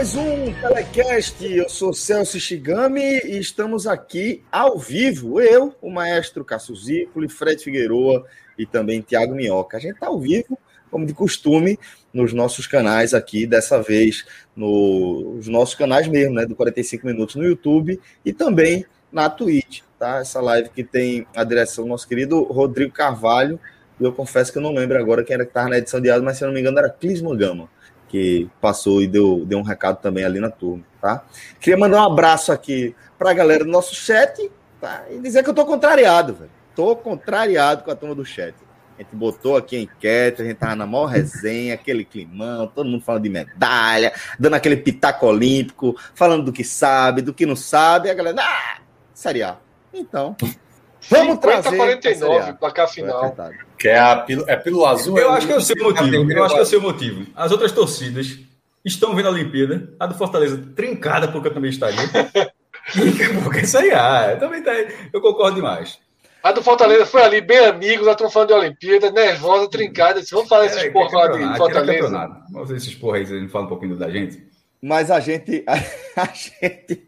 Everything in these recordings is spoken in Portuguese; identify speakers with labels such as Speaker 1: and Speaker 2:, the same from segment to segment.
Speaker 1: Mais um Telecast. Eu sou Celso Shigami e estamos aqui ao vivo. Eu, o maestro Cássio Zícoli, Fred Figueroa e também Tiago Minhoca. A gente está ao vivo, como de costume, nos nossos canais aqui, dessa vez nos nossos canais mesmo, né? Do 45 Minutos no YouTube e também na Twitch, tá? Essa live que tem a direção do nosso querido Rodrigo Carvalho. E eu confesso que eu não lembro agora quem era que estava na edição de áudio, mas se eu não me engano era Clis Mangama que passou e deu, deu um recado também ali na turma, tá? Queria mandar um abraço aqui para a galera do nosso chat, tá? E dizer que eu tô contrariado, velho. Tô contrariado com a turma do chat. A gente botou aqui a enquete, a gente tava na maior resenha, aquele climão, todo mundo falando de medalha, dando aquele pitaco olímpico, falando do que sabe, do que não sabe, e a galera, ah. Então, vamos 50, trazer
Speaker 2: 49, placar final.
Speaker 3: Que é a pílula, é pílula azul?
Speaker 4: Eu é acho que é o seu motivo. Eu acho que é o seu motivo. As outras torcidas estão vendo a Olimpíada. A do Fortaleza trincada, porque eu também estaria. porque isso aí, ah, eu também tá, eu concordo demais.
Speaker 2: A do Fortaleza foi ali, bem amigos, já estão falando de Olimpíada, nervosa, trincada. Vamos falar esses é, porra lá de Fortaleza.
Speaker 4: Vamos ver esses porra aí, vocês falam um pouquinho da gente.
Speaker 1: Mas a gente, a, a gente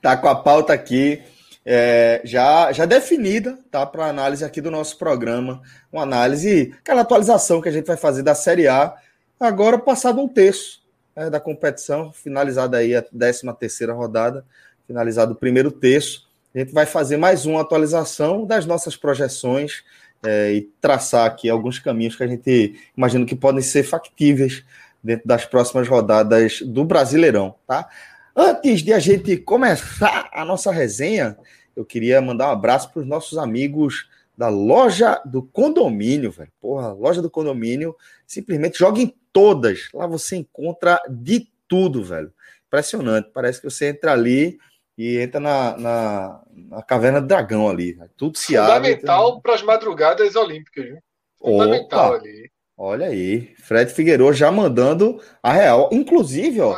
Speaker 1: tá com a pauta aqui é, já, já definida tá, para análise aqui do nosso programa. Uma análise, aquela atualização que a gente vai fazer da Série A, agora passado um terço né, da competição, finalizada aí a 13 terceira rodada, finalizado o primeiro terço. A gente vai fazer mais uma atualização das nossas projeções é, e traçar aqui alguns caminhos que a gente imagina que podem ser factíveis dentro das próximas rodadas do Brasileirão, tá? Antes de a gente começar a nossa resenha, eu queria mandar um abraço para os nossos amigos da loja do condomínio, velho. Porra, loja do condomínio, simplesmente joga em todas. Lá você encontra de tudo, velho. Impressionante. Parece que você entra ali e entra na, na, na caverna do dragão ali. Tudo se
Speaker 2: Fundamental abre. Fundamental para as madrugadas olímpicas, viu? Fundamental Opa, ali.
Speaker 1: Olha aí, Fred Figueiredo já mandando a real. Inclusive, ó,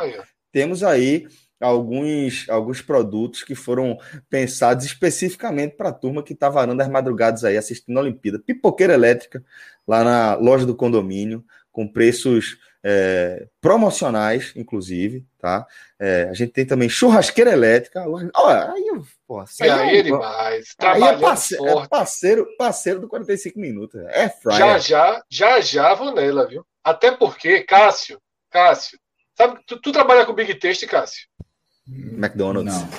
Speaker 1: temos aí alguns, alguns produtos que foram pensados especificamente para a turma que está varando as madrugadas aí assistindo a Olimpíada. Pipoqueira elétrica, lá na loja do condomínio, com preços é, promocionais, inclusive, tá? É, a gente tem também churrasqueira elétrica. Olha, aí,
Speaker 2: pô, aí, aí é demais.
Speaker 1: Aí é parceiro, é parceiro, parceiro do 45 minutos. É
Speaker 2: fryer. Já, já, já, já vou nela, viu? Até porque, Cássio, Cássio, sabe, tu, tu trabalha com Big Taste, Cássio?
Speaker 1: McDonald's.
Speaker 4: Não.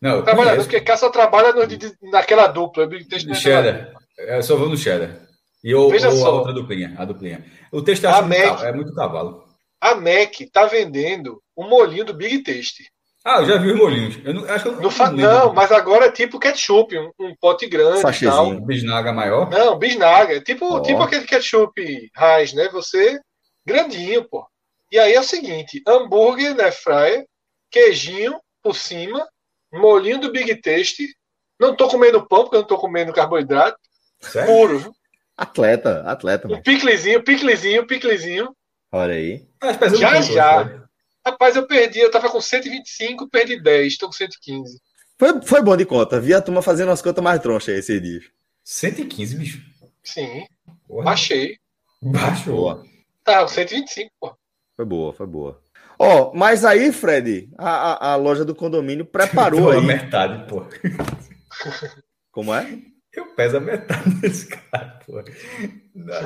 Speaker 4: Não,
Speaker 2: trabalha, porque Cá só trabalha no, naquela dupla.
Speaker 4: No cheddar. Eu só vou no cheddar. E ou, Veja ou só. a outra duplinha, a duplinha. O texto é, Mac, é muito cavalo.
Speaker 2: A Mac tá vendendo um molinho do Big Taste.
Speaker 4: Ah, eu já vi os molinhos. Eu não, acho que eu
Speaker 2: não, não, fa... não mas agora é tipo ketchup, um, um pote grande. Sachezinho.
Speaker 4: Bisnaga maior?
Speaker 2: Não, bisnaga. Tipo, oh. tipo aquele ketchup raiz, né? Você, grandinho, pô. E aí é o seguinte: hambúrguer, né, fryer, queijinho por cima, molinho do Big Taste. Não tô comendo pão, porque eu não tô comendo carboidrato. Sério? Puro.
Speaker 1: Atleta, atleta.
Speaker 2: Um piclezinho, piclezinho, piclezinho.
Speaker 1: Olha aí.
Speaker 2: já, já. Rapaz, eu perdi, eu tava com 125, perdi 10, tô com 115.
Speaker 1: Foi, foi bom de conta. Vi a turma fazendo as contas mais tronchas aí esse dia.
Speaker 4: 115, bicho?
Speaker 2: Sim. Porra. Baixei.
Speaker 4: Baixou.
Speaker 2: Tá, 125, pô.
Speaker 1: Foi boa, foi boa. Ó, oh, mas aí, Fred, a, a, a, loja do condomínio preparou aí.
Speaker 4: metade, pô.
Speaker 1: Como é?
Speaker 4: Eu peso a metade desse cara, pô.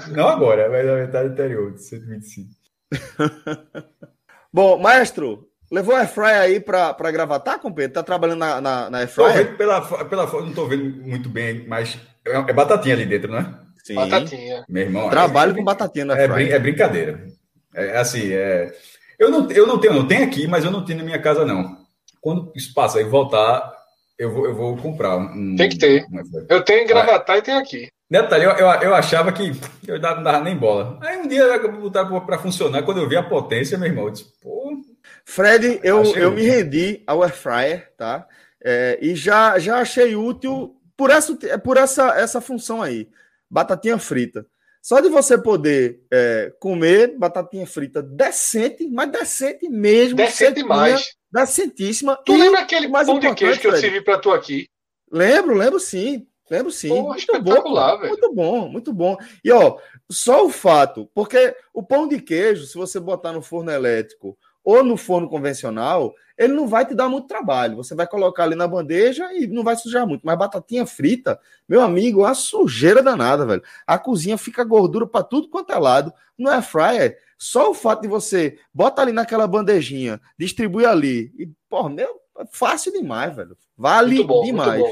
Speaker 4: Não agora, mas a metade anterior, de 125.
Speaker 1: Bom, maestro, Levou a Airfryer aí pra, pra gravatar, companheiro? Tá trabalhando na, na, na Airfryer?
Speaker 4: Pela, pela foto, não tô vendo muito bem, mas é, é batatinha ali dentro, né?
Speaker 2: Sim. Batatinha.
Speaker 1: Meu irmão. Trabalho é, com batatinha na
Speaker 4: é, é brincadeira. É assim, é. Eu não, eu não tenho, não tenho aqui, mas eu não tenho na minha casa, não. Quando isso passar e voltar, eu vou, eu vou comprar um.
Speaker 2: Tem que ter. Eu tenho em Gravatar ah, e tenho aqui.
Speaker 4: Detalhe, eu, eu, eu, achava que eu não dava nem bola. Aí um dia eu botar para funcionar, quando eu vi a potência, meu irmão, eu disse, pô.
Speaker 1: Fred, eu, eu me rendi ao Air Fryer, tá? É, e já, já achei útil por essa, por essa, essa função aí. Batatinha frita. Só de você poder é, comer batatinha frita decente, mas decente mesmo.
Speaker 2: Decente mais.
Speaker 1: Decentíssima.
Speaker 2: Tu e lembra aquele pão de queijo que eu servi para tu aqui?
Speaker 1: Lembro, lembro sim. Lembro sim. Pô, muito bom, velho. Muito bom, muito bom. E ó, só o fato, porque o pão de queijo, se você botar no forno elétrico ou no forno convencional, ele não vai te dar muito trabalho. Você vai colocar ali na bandeja e não vai sujar muito. Mas batatinha frita, meu amigo, é a sujeira danada, velho. A cozinha fica gordura para tudo quanto é lado. Não é fryer. Só o fato de você bota ali naquela bandejinha, distribui ali e, pô, meu, é fácil demais, velho. Vale bom, demais.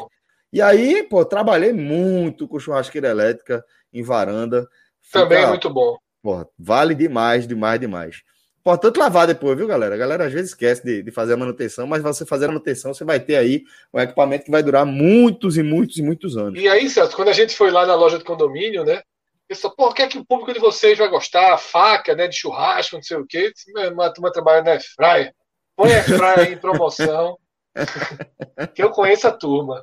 Speaker 1: E aí, pô, trabalhei muito com churrasqueira elétrica em varanda.
Speaker 2: Fica, Também é muito bom.
Speaker 1: Pô, vale demais, demais, demais. Importante lavar depois, viu, galera? A galera às vezes esquece de, de, fazer a manutenção, mas você fazer a manutenção, você vai ter aí um equipamento que vai durar muitos e muitos e muitos anos.
Speaker 2: E aí, Celso, quando a gente foi lá na loja de condomínio, né? Pessoal, pô, o que é que o público de vocês vai gostar? Faca, né? De churrasco, não sei o quê. Uma turma trabalha na Airfryer. Põe a aí em promoção. que eu conheço a turma.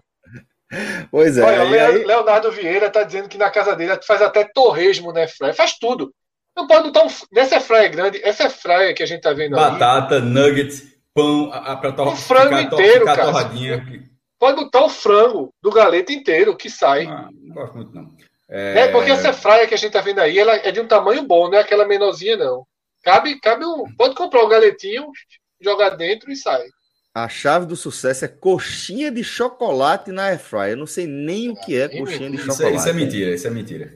Speaker 1: Pois é.
Speaker 2: Olha, aí... Leonardo Vieira está dizendo que na casa dele faz até torresmo na Airfryer. Faz tudo. Não pode botar um. Nessa fraia grande, essa fraia que a gente tá vendo
Speaker 4: Batata, ali, nuggets, pão, para
Speaker 2: torrar. O frango ficar, inteiro, ficar cara. Torradinha. Pode botar o frango do galeto inteiro que sai. Ah, não gosto muito, não. É... é... porque essa fraia que a gente tá vendo aí, ela é de um tamanho bom, não é aquela menorzinha, não. Cabe, cabe um. Pode comprar o um galetinho, jogar dentro e sai.
Speaker 1: A chave do sucesso é coxinha de chocolate na airfryer. Eu não sei nem o que é coxinha de chocolate. Isso é,
Speaker 4: isso é mentira, isso é mentira.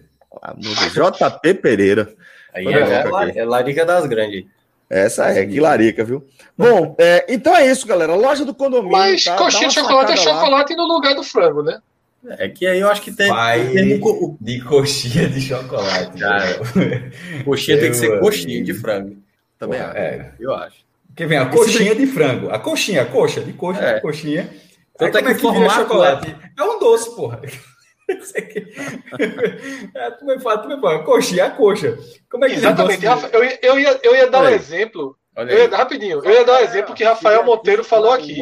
Speaker 1: JP Pereira.
Speaker 3: Aí é, é, é larica das grandes.
Speaker 1: Essa é, que larica, viu? Bom, é, então é isso, galera. Loja do condomínio.
Speaker 2: Mas tá? coxinha de chocolate é chocolate no lugar do frango, né?
Speaker 3: É que aí eu acho que tem.
Speaker 4: Vai de coxinha de chocolate. Cara.
Speaker 3: coxinha eu, tem que ser coxinha de frango.
Speaker 1: Também acho. É. Eu acho.
Speaker 4: Porque vem a coxinha de frango. A coxinha, a coxa, de coxa, é. de coxinha.
Speaker 3: Então é que, que vira chocolate.
Speaker 4: É um doce, porra. É, tu me fala, tu me fala, coxinha, a coxa. Como é que
Speaker 2: Exatamente, eu, eu, ia, eu ia dar um exemplo. Eu ia, rapidinho, eu ia dar um exemplo que Rafael Monteiro falou aqui.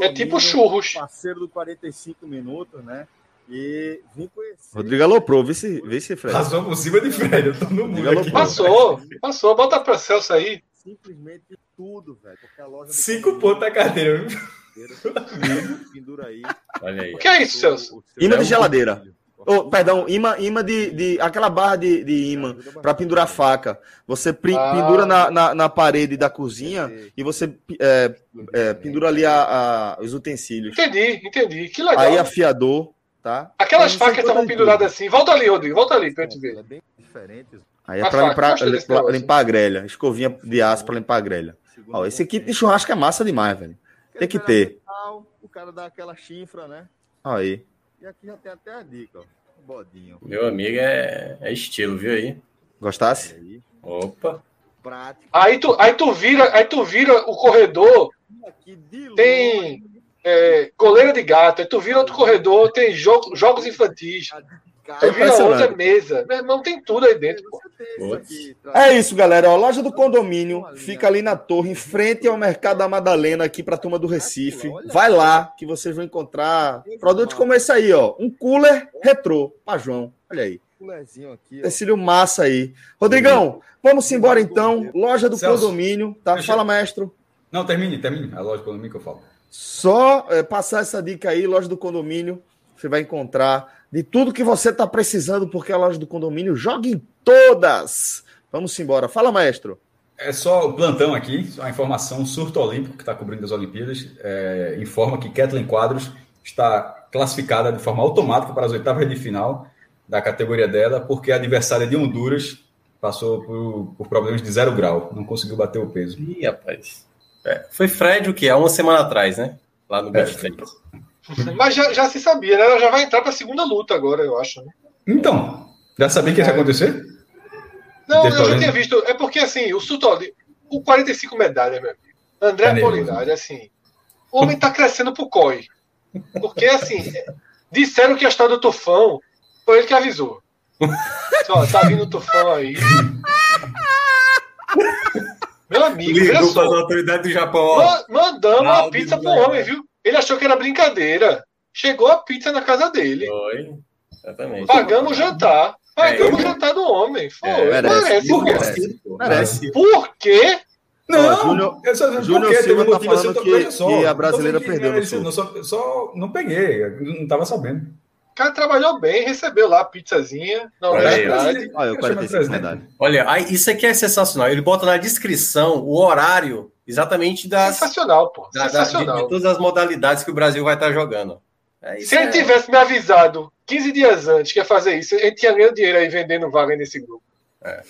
Speaker 2: É tipo churros.
Speaker 1: Parceiro do 45 minutos, né? E vim conhecer. Rodrigo aloprou, vê se, vê se
Speaker 4: Fred. Passou por cima de Fred, eu tô no mundo aqui.
Speaker 2: Passou, passou, bota pra Celso aí.
Speaker 1: Simplesmente tudo, velho.
Speaker 4: Cinco pontos da carteira, viu?
Speaker 2: Pendura aí. Olha aí. O que é isso, Celso?
Speaker 1: Imã de geladeira. Oh, perdão, imã, imã de, de. aquela barra de, de imã para pendurar faca. Você ah. pendura na, na, na, parede da cozinha e você é, é, pendura ali a, a, os utensílios.
Speaker 2: Entendi, entendi. Que legal.
Speaker 1: Aí afiador, tá?
Speaker 2: Aquelas facas estavam penduradas assim. Volta ali, Rodrigo, volta ali pra gente ver.
Speaker 1: Aí é pra limpar, limpar a grelha. Escovinha de aço para limpar a grelha. Ó, esse kit de churrasco é massa demais, velho. Tem que ter. O cara dá aquela chifra, né? Aí. E aqui já tem até a dica, ó.
Speaker 3: Bodinho. Meu amigo é, é estilo, viu aí?
Speaker 1: Gostasse?
Speaker 3: Aí. Opa.
Speaker 2: Prático. Aí tu, aí tu vira, aí tu vira o corredor. Tem é, coleira de gato, aí tu vira outro corredor, tem jogo, jogos infantis. Cara, vira outra mesa. Meu irmão, tem tudo aí dentro.
Speaker 1: É isso, galera. A loja do condomínio fica ali na torre, em frente ao Mercado da Madalena, aqui para a turma do Recife. Vai lá que vocês vão encontrar produtos como esse aí, ó. Um cooler retrô para João. Olha aí. Tecílio massa aí. Rodrigão, vamos embora então. Loja do Celso, condomínio, tá? Fala, mestre.
Speaker 4: Não, termine, termine. A loja do condomínio que eu falo.
Speaker 1: Só é, passar essa dica aí, loja do condomínio. Você vai encontrar de tudo que você está precisando, porque a loja do condomínio joga em todas. Vamos embora. Fala, maestro.
Speaker 4: É só o plantão aqui, a informação, o surto olímpico que está cobrindo as Olimpíadas, é, informa que Kathleen Quadros está classificada de forma automática para as oitavas de final da categoria dela, porque a adversária de Honduras passou por, por problemas de zero grau, não conseguiu bater o peso.
Speaker 3: Ih, rapaz. É, foi Fred o que? Há uma semana atrás, né? Lá no Beach
Speaker 2: é. Mas já, já, se sabia, né? Ela já vai entrar para a segunda luta agora, eu acho. Né?
Speaker 4: Então, já sabia que ia acontecer?
Speaker 2: Não, eu já tinha visto. É porque, assim, o Sutoli, o 45 medalhas, meu amigo. André tá Polinário, assim, o homem tá crescendo pro COI. Porque, assim, disseram que a história do Tufão foi ele que avisou. Só, tá vindo o Tufão aí. Meu amigo,
Speaker 3: Ligou para as autoridades do Japão.
Speaker 2: mandamos uma pizza pro homem, viu? Ele achou que era brincadeira. Chegou a pizza na casa dele.
Speaker 3: Foi. Exatamente.
Speaker 2: Pagamos o jantar. Pagamos é, o jantar do homem. Foi. É, merece.
Speaker 1: Merece.
Speaker 2: merece. Por quê?
Speaker 1: Não, Júnior, Júnior Silva tá falando que, só, que, a brasileira perdeu.
Speaker 4: Não, só, só não peguei, não estava sabendo.
Speaker 2: O cara trabalhou bem, recebeu lá a pizzazinha na
Speaker 3: universidade. Olha, eu 45 medalha. Olha, isso aqui é sensacional. Ele bota na descrição o horário exatamente das.
Speaker 2: Sensacional, pô.
Speaker 3: Da, sensacional. Da, de, de, todas as modalidades que o Brasil vai estar jogando.
Speaker 2: É, Se ele é... tivesse me avisado 15 dias antes que ia fazer isso, ele tinha ganho dinheiro aí vendendo vaga nesse grupo. É.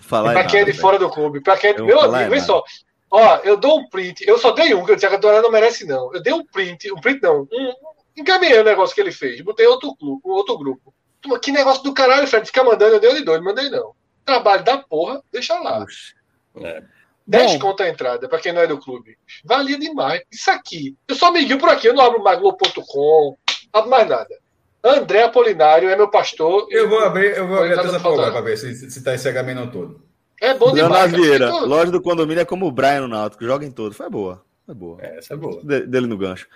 Speaker 2: Falar pra quem é de fora do clube. Pra quem é... Meu amigo, vê só. Ó, eu dou um print. Eu só dei um, que eu disse que a Dorada não merece, não. Eu dei um print. Um print não. Um, encaminhei o negócio que ele fez. Botei outro, clube, outro grupo. Que negócio do caralho, Fred. Ficar mandando, eu dei de dois, mandei não. Trabalho da porra, deixa lá. É. 10 conta a entrada, pra quem não é do clube. Valia demais. Isso aqui. Eu só me guio por aqui, eu não abro mais Globo.com, abro mais nada. André Apolinário é meu pastor.
Speaker 4: Eu vou abrir, eu vou abrir essa porra para ver se, se tá esse H todo.
Speaker 1: É bom demais. Leonardo Vieira, loja do condomínio é como o Brian no Náutico, joga em todo. Foi boa. Foi boa.
Speaker 3: É, essa é boa.
Speaker 1: De, dele no gancho.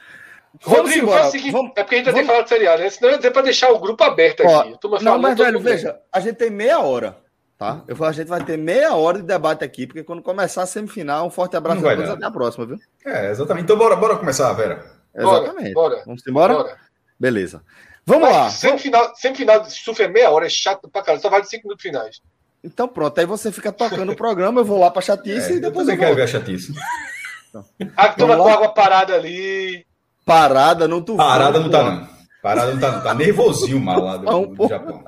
Speaker 2: Rodrigo, embora. É, seguinte, vamos, é porque a gente já vamos... tem falado de seriado, né? Senão eu ia dizer para deixar o grupo aberto Ó, aqui.
Speaker 1: Não, mas, velho, veja, a gente tem meia hora. Tá? Eu falo, a gente vai ter meia hora de debate aqui, porque quando começar a semifinal, um forte abraço a todos até a próxima, viu?
Speaker 4: É, exatamente. Então bora, bora começar, Vera.
Speaker 1: Exatamente. Bora, bora. Vamos embora? Bora. Beleza. Vamos Mas, lá.
Speaker 2: Semifinal, semifinal de super meia hora é chato pra caralho, só vale cinco minutos finais.
Speaker 1: Então pronto, aí você fica tocando o programa, eu vou lá pra chatice é, e depois eu,
Speaker 4: eu quero ver a chatice.
Speaker 2: Então. A turma com água parada ali.
Speaker 1: Parada não tu
Speaker 4: Parada não tá não. Parada não tá não. Tá nervosinho mal lá do, do Japão.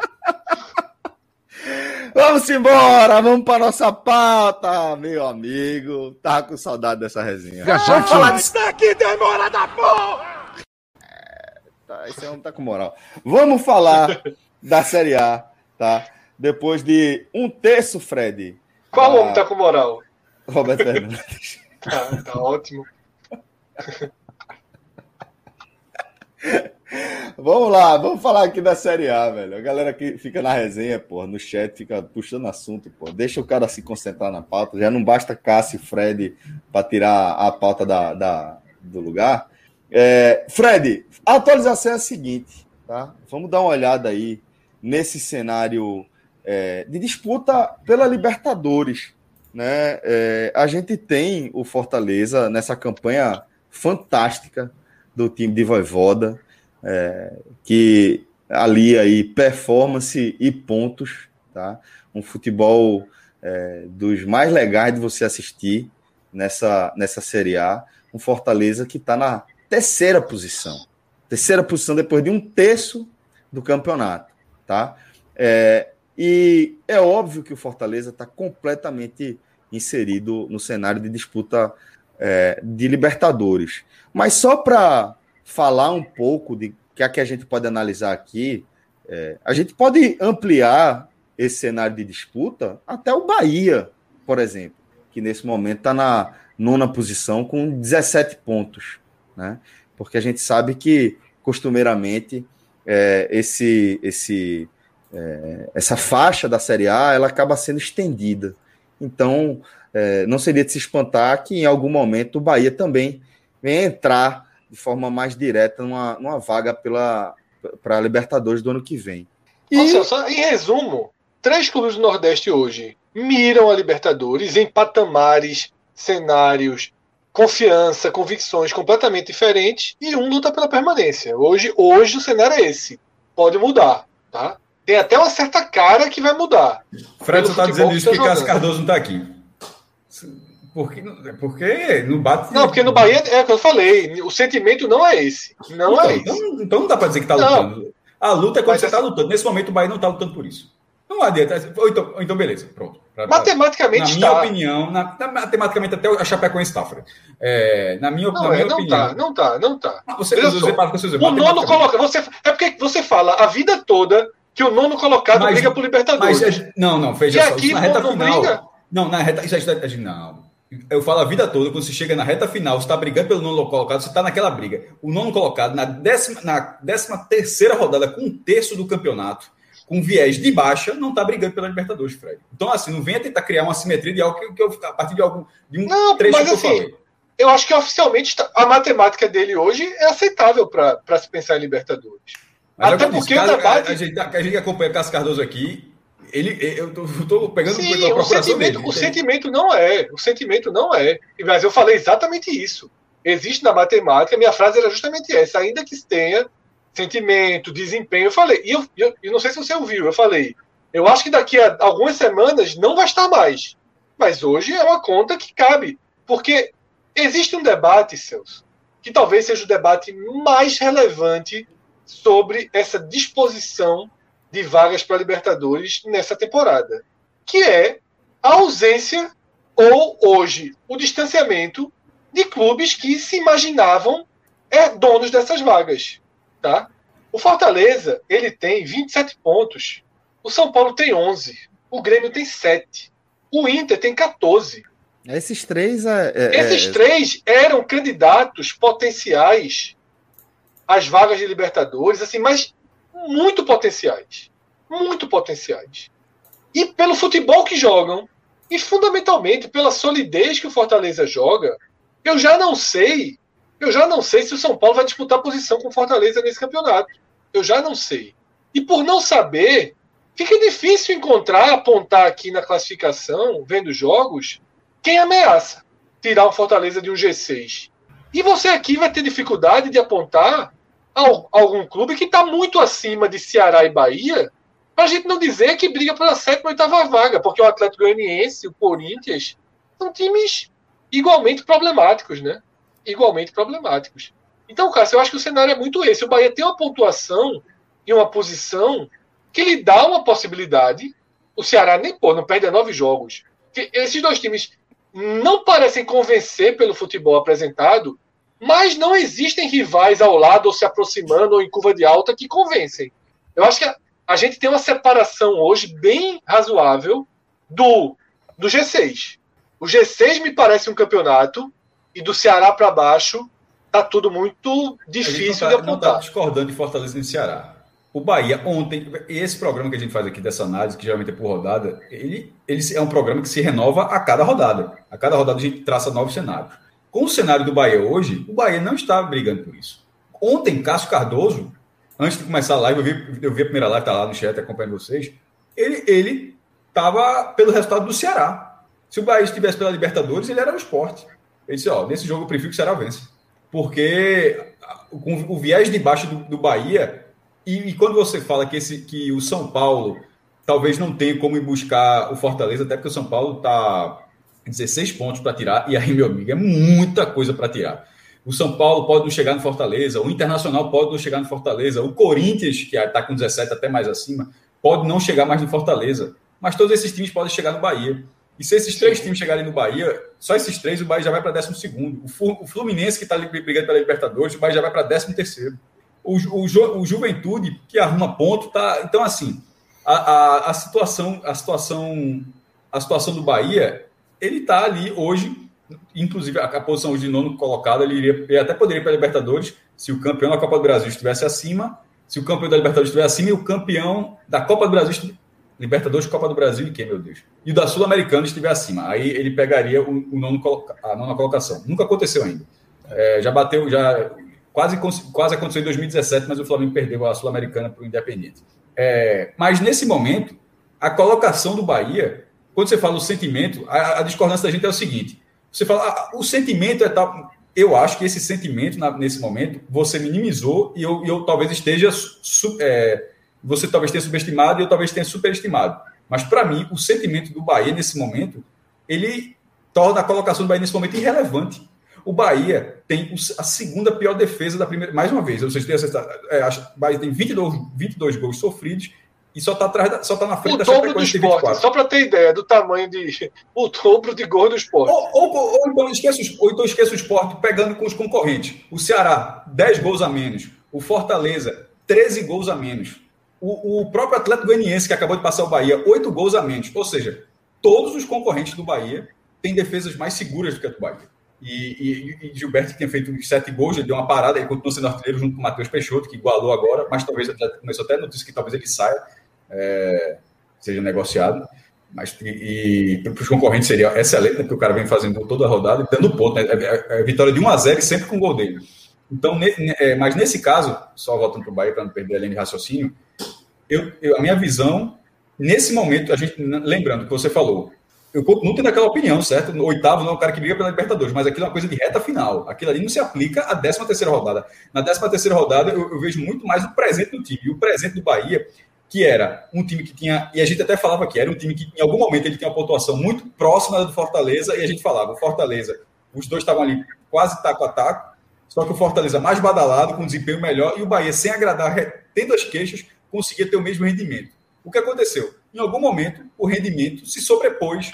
Speaker 1: Vamos embora, vamos para nossa pauta, meu amigo. Tava com saudade dessa resenha.
Speaker 2: Já, já, vamos falar disso daqui, demora da porra!
Speaker 1: Tá, esse homem tá com moral. Vamos falar da Série A, tá? Depois de um terço, Fred.
Speaker 2: Qual a... homem tá com moral?
Speaker 1: Roberto Fernandes.
Speaker 2: tá, tá ótimo.
Speaker 1: Vamos lá, vamos falar aqui da Série A, velho. A galera que fica na resenha, pô, no chat, fica puxando assunto, pô. Deixa o cara se concentrar na pauta. Já não basta Cássio e Fred para tirar a pauta da, da, do lugar. É, Fred, a atualização é a seguinte, tá? Vamos dar uma olhada aí nesse cenário é, de disputa pela Libertadores, né? É, a gente tem o Fortaleza nessa campanha fantástica do time de Voivoda, é, que ali aí performance e pontos, tá? Um futebol é, dos mais legais de você assistir nessa nessa Série A, um Fortaleza que está na terceira posição. Terceira posição depois de um terço do campeonato, tá? É, e é óbvio que o Fortaleza está completamente inserido no cenário de disputa é, de Libertadores. Mas só para falar um pouco de que é que a gente pode analisar aqui, é, a gente pode ampliar esse cenário de disputa até o Bahia, por exemplo, que nesse momento está na nona posição com 17 pontos né? Porque a gente sabe que costumeiramente é, esse, esse, é, essa faixa da Série A ela acaba sendo estendida. Então, é, não seria de se espantar que em algum momento o Bahia também venha entrar de forma mais direta numa, numa vaga pela para a Libertadores do ano que vem.
Speaker 2: E... Nossa, só em resumo, três clubes do Nordeste hoje miram a Libertadores em patamares, cenários, confiança, convicções completamente diferentes e um luta pela permanência. Hoje, hoje o cenário é esse. Pode mudar, tá? Tem até uma certa cara que vai mudar.
Speaker 4: Fred só está dizendo isso porque Cássio Cardoso não está aqui. Porque, porque no bate.
Speaker 2: Não, porque no Bahia é o que eu falei. O sentimento não é esse. Não
Speaker 4: então,
Speaker 2: é
Speaker 4: então, esse. Então, então não dá para dizer que está lutando. A luta é quando Mas você está lutando. Nesse momento o Bahia não está lutando por isso. Não adianta. Então, então beleza, pronto.
Speaker 2: Matematicamente
Speaker 4: Na minha está. opinião, na, na, matematicamente até a Chapecoense está, Fred. É, na minha,
Speaker 2: não,
Speaker 4: na minha
Speaker 2: é, não
Speaker 3: opinião.
Speaker 2: Tá, não tá, não tá.
Speaker 3: Ah, você, você, você,
Speaker 2: você, o nono coloca. Você, é porque você fala a vida toda que o nono colocado mas, briga por Libertadores. Mas,
Speaker 4: é, não, não, veja e só. Aqui, na reta não, final. Briga? Não, na reta. Isso, isso, não. Eu falo a vida toda, quando você chega na reta final, você está brigando pelo nono colocado, você está naquela briga. O nono colocado, na décima, na décima terceira rodada, com um terço do campeonato, com viés de baixa, não está brigando pela Libertadores, Fred. Então, assim, não venha tentar criar uma simetria de algo que, que eu, a partir de algum de um
Speaker 2: não, trecho mas, que eu assim, falei. Eu acho que oficialmente tá, a matemática dele hoje é aceitável para se pensar em Libertadores.
Speaker 4: Mas Até porque disse, o debate... a, gente, a gente acompanha o Cássio Cardoso aqui, ele, eu tô, pegando
Speaker 2: Sim, o sentimento, dele. O sentimento não é, o sentimento não é. Mas eu falei exatamente isso. Existe na matemática, minha frase era justamente essa, ainda que tenha sentimento, desempenho. Eu falei, e eu, eu, eu, não sei se você ouviu, eu falei, eu acho que daqui a algumas semanas não vai estar mais. Mas hoje é uma conta que cabe. Porque existe um debate, Celso, que talvez seja o debate mais relevante sobre essa disposição de vagas para Libertadores nessa temporada, que é a ausência ou hoje o distanciamento de clubes que se imaginavam é, donos dessas vagas. Tá? O Fortaleza ele tem 27 pontos. O São Paulo tem 11. O Grêmio tem 7. O Inter tem 14.
Speaker 1: Esses três. É, é,
Speaker 2: Esses é, três eram candidatos potenciais às vagas de Libertadores, assim, mas muito potenciais. Muito potenciais. E pelo futebol que jogam, e fundamentalmente pela solidez que o Fortaleza joga, eu já não sei eu já não sei se o São Paulo vai disputar posição com o Fortaleza nesse campeonato. Eu já não sei. E por não saber, fica difícil encontrar, apontar aqui na classificação, vendo jogos, quem ameaça tirar o Fortaleza de um G6. E você aqui vai ter dificuldade de apontar algum clube que está muito acima de Ceará e Bahia, para a gente não dizer que briga pela sétima ou oitava vaga, porque o Atlético Goianiense, o Corinthians, são times igualmente problemáticos, né? igualmente problemáticos. Então, Cássio, eu acho que o cenário é muito esse. O Bahia tem uma pontuação e uma posição que lhe dá uma possibilidade. O Ceará nem pô, não perde a nove jogos. Esses dois times não parecem convencer pelo futebol apresentado, mas não existem rivais ao lado ou se aproximando ou em curva de alta que convencem. Eu acho que a, a gente tem uma separação hoje bem razoável do, do G6. O G6 me parece um campeonato e do Ceará para baixo tá tudo muito difícil tá, de apontar. Não tá
Speaker 4: discordando de Fortaleza e Ceará. O Bahia, ontem, esse programa que a gente faz aqui dessa análise, que geralmente é por rodada, ele, ele é um programa que se renova a cada rodada. A cada rodada a gente traça novos cenários. Com o cenário do Bahia hoje, o Bahia não está brigando por isso. Ontem, Cássio Cardoso, antes de começar a live, eu vi, eu vi a primeira live, tá lá no chat acompanhando vocês, ele ele estava pelo resultado do Ceará. Se o Bahia estivesse pela Libertadores, ele era o esporte. Ele disse: Ó, nesse jogo eu prefiro que o Ceará vença. Porque com o viés de baixo do, do Bahia, e, e, quando você fala que, esse, que o São Paulo talvez não tenha como ir buscar o Fortaleza, até porque o São Paulo está 16 pontos para tirar, e aí, meu amigo, é muita coisa para tirar. O São Paulo pode não chegar no Fortaleza, o Internacional pode não chegar no Fortaleza, o Corinthians, que está com 17 até mais acima, pode não chegar mais no Fortaleza. Mas todos esses times podem chegar no Bahia. E se esses três times chegarem no Bahia, só esses três, o Bahia já vai para 12. O Fluminense, que está brigando pela Libertadores, o Bahia já vai para 13. O, o, o Juventude, que arruma ponto, tá. Então, assim, a, a, a, situação, a situação, a situação do Bahia, ele está ali hoje, inclusive a, posição de nono colocado, ele, iria, ele até poderia ir para a Libertadores se o campeão da Copa do Brasil estivesse acima, se o campeão da Libertadores estivesse acima e o campeão da Copa do Brasil Libertadores, Copa do Brasil e quem, meu Deus? E da Sul-Americana estiver acima. Aí ele pegaria o, o nono, a nona colocação. Nunca aconteceu ainda. É, já bateu, já quase, quase aconteceu em 2017, mas o Flamengo perdeu a Sul-Americana para o Independente. É, mas nesse momento, a colocação do Bahia, quando você fala o sentimento, a, a discordância da gente é o seguinte: você fala, ah, o sentimento é tal. Eu acho que esse sentimento, na, nesse momento, você minimizou e eu, eu talvez esteja. Su, é, você talvez tenha subestimado e eu talvez tenha superestimado. Mas para mim, o sentimento do Bahia nesse momento, ele torna a colocação do Bahia nesse momento irrelevante. O Bahia tem a segunda pior defesa da primeira. Mais uma vez, vocês têm acertado, é, Bahia tem 22, 22 gols sofridos e só está atrás, só tá na frente
Speaker 2: o da dobro do esporte, só para ter ideia do tamanho de o dobro de gol do esporte.
Speaker 4: Ou, ou, ou, então esqueça, ou então esqueça o esporte pegando com os concorrentes. O Ceará, 10 gols a menos. O Fortaleza, 13 gols a menos. O, o próprio Atlético Goianiense, que acabou de passar o Bahia, 8 gols a menos. Ou seja, todos os concorrentes do Bahia têm defesas mais seguras do que a do Bahia. E, e, e Gilberto, que tinha feito uns sete gols, ele deu uma parada, ele continuou sendo artilheiro junto com o Matheus Peixoto, que igualou agora, mas talvez começou até a notícia que talvez ele saia, é, seja negociado. Mas e, para os concorrentes seria excelente, né, porque o cara vem fazendo toda a rodada e dando ponto. Né? É, é, é vitória de 1 a 0 e sempre com gol dele. Então, ne, é, mas nesse caso, só voltando para o Bahia para não perder a linha de raciocínio, eu, eu, a minha visão, nesse momento, a gente lembrando que você falou, eu continuo tendo aquela opinião, certo? No oitavo não é o cara que briga pela Libertadores, mas aquilo é uma coisa de reta final. Aquilo ali não se aplica à 13 terceira rodada. Na 13 terceira rodada, eu, eu, vejo muito mais o presente do time. E o presente do Bahia, que era um time que tinha, e a gente até falava que era um time que em algum momento ele tinha uma pontuação muito próxima do Fortaleza, e a gente falava, o Fortaleza, os dois estavam ali quase taco a taco, só que o Fortaleza mais badalado, com desempenho melhor, e o Bahia, sem agradar, tendo as queixas, conseguia ter o mesmo rendimento. O que aconteceu? Em algum momento, o rendimento se sobrepôs.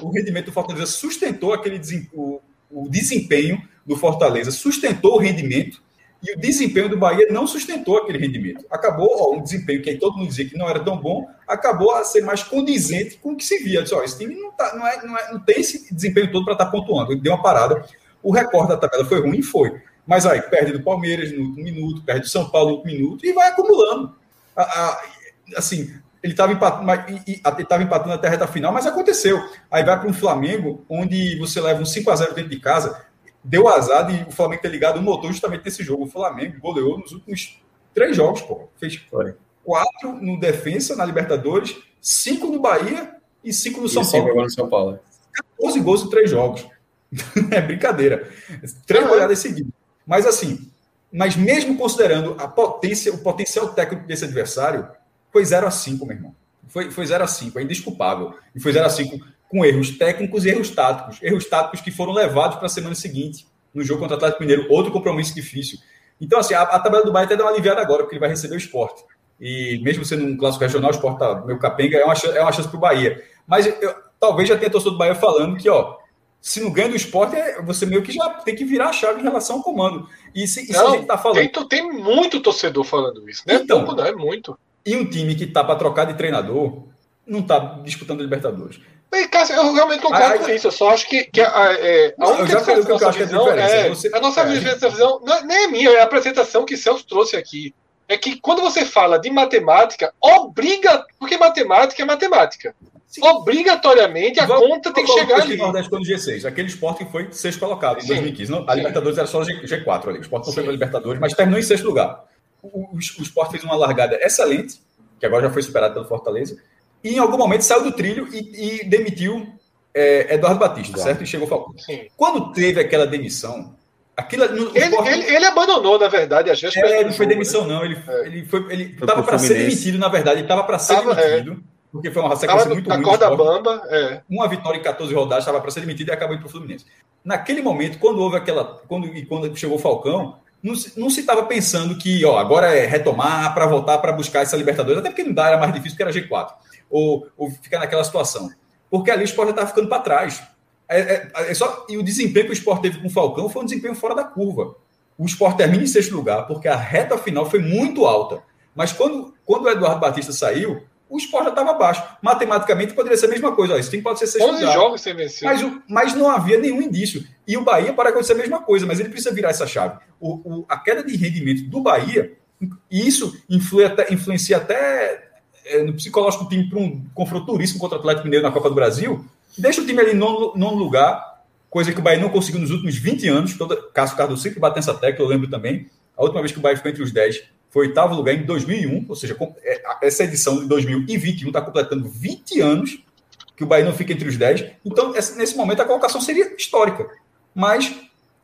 Speaker 4: O rendimento do Fortaleza sustentou aquele o, o desempenho do Fortaleza, sustentou o rendimento, e o desempenho do Bahia não sustentou aquele rendimento. Acabou ó, um desempenho que todo mundo dizia que não era tão bom, acabou a ser mais condizente com o que se via. Disse, ó, esse time não, tá, não, é, não, é, não tem esse desempenho todo para estar tá pontuando. Ele deu uma parada. O recorde da tabela foi ruim, foi. Mas aí, perde do Palmeiras no último minuto, perde do São Paulo no último minuto e vai acumulando. A, a, assim, ele estava empatando, estava empatando até a reta final, mas aconteceu. Aí vai para um Flamengo, onde você leva um 5 a 0 dentro de casa, deu azar de o Flamengo ter ligado o motor justamente nesse jogo. O Flamengo goleou nos últimos três jogos, pô. Fez Foi. quatro no defensa, na Libertadores, cinco no Bahia e cinco no São Paulo. Cinco
Speaker 3: no São Paulo.
Speaker 4: 14 gols em três jogos. é brincadeira. Três goleadas seguidas. Mas assim, mas mesmo considerando a potência, o potencial técnico desse adversário, foi 0 a 5, meu irmão. Foi, foi 0 a 5, é indesculpável. E foi 0 a 5 com erros técnicos e erros táticos. Erros táticos que foram levados para a semana seguinte, no jogo contra o Atlético Mineiro, outro compromisso difícil. Então, assim, a, a tabela do Bahia até dá uma aliviada agora, porque ele vai receber o esporte. E mesmo sendo um clássico regional, o esporte tá meio capenga, é uma, é uma chance para o Bahia. Mas eu, talvez já tenha torcedor do Bahia falando que, ó, se não ganha do esporte, é, você meio que já tem que virar a chave em relação ao comando. E se, não,
Speaker 2: a gente tá falando. Tem, tem muito torcedor falando isso, né? Então, pouco, não, é muito.
Speaker 4: E um time que tá para trocar de treinador não tá disputando Libertadores.
Speaker 2: Bem, Cássio, eu realmente concordo com isso. Eu só acho que, que a, é, a única diferença da nossa visão é, você... a nossa é, visão não, é, nem é minha, é a apresentação que Celso trouxe aqui. É que quando você fala de matemática, obriga, porque matemática é matemática. Sim. Obrigatoriamente a Vamos, conta tem que chegar ali.
Speaker 4: Nordeste quando G6, aquele esporte que foi sexto colocado em Sim. 2015. Não, a Sim. Libertadores era só G4 ali. O esporte não foi para Libertadores, mas terminou em sexto lugar. O, o, o esporte fez uma largada excelente, que agora já foi superado pelo Fortaleza, e em algum momento saiu do trilho e, e demitiu é, Eduardo Batista, Eduardo. certo? E chegou Falcão. Quando teve aquela demissão, aquilo,
Speaker 2: no, ele, esporte... ele, ele, abandonou, na verdade, a gente.
Speaker 4: É, não foi demissão, né? não. Ele, é. ele foi. Ele estava para ser demitido, na verdade, ele estava para ser tava, demitido. É. Porque foi uma sequência
Speaker 2: no,
Speaker 4: muito
Speaker 2: na ruim. corda bamba, é.
Speaker 4: Uma vitória em 14 rodadas, estava para ser demitido e acabou indo para o Fluminense. Naquele momento, quando houve aquela. Quando, quando chegou o Falcão, não, não se estava pensando que ó, agora é retomar para voltar para buscar essa Libertadores, até porque não dá, era mais difícil, porque era G4, ou, ou ficar naquela situação. Porque ali o esporte estava ficando para trás. É, é, é, só, e o desempenho que o esporte teve com o Falcão foi um desempenho fora da curva. O esporte termina em sexto lugar, porque a reta final foi muito alta. Mas quando, quando o Eduardo Batista saiu, o esporte já estava abaixo. Matematicamente poderia ser a mesma coisa. Ó, esse time pode ser sexto 11
Speaker 2: lugar. jogos sem vencer.
Speaker 4: Mas, mas não havia nenhum indício. E o Bahia pode acontecer a mesma coisa, mas ele precisa virar essa chave. O, o a queda de rendimento do Bahia, e isso influi até, influencia até é, no psicológico do time para um confronto duríssimo contra o Atlético Mineiro na Copa do Brasil, deixa o time ali em nono, lugar, coisa que o Bahia não conseguiu nos últimos 20 anos. Toda, Cássio Carlos sempre bate nessa tecla, eu lembro também. A última vez que o Bahia ficou entre os 10 foi oitavo lugar em 2001, ou seja, é, essa edição de 2021 está completando 20 anos que o Bahia não fica entre os 10. Então, nesse momento, a colocação seria histórica. Mas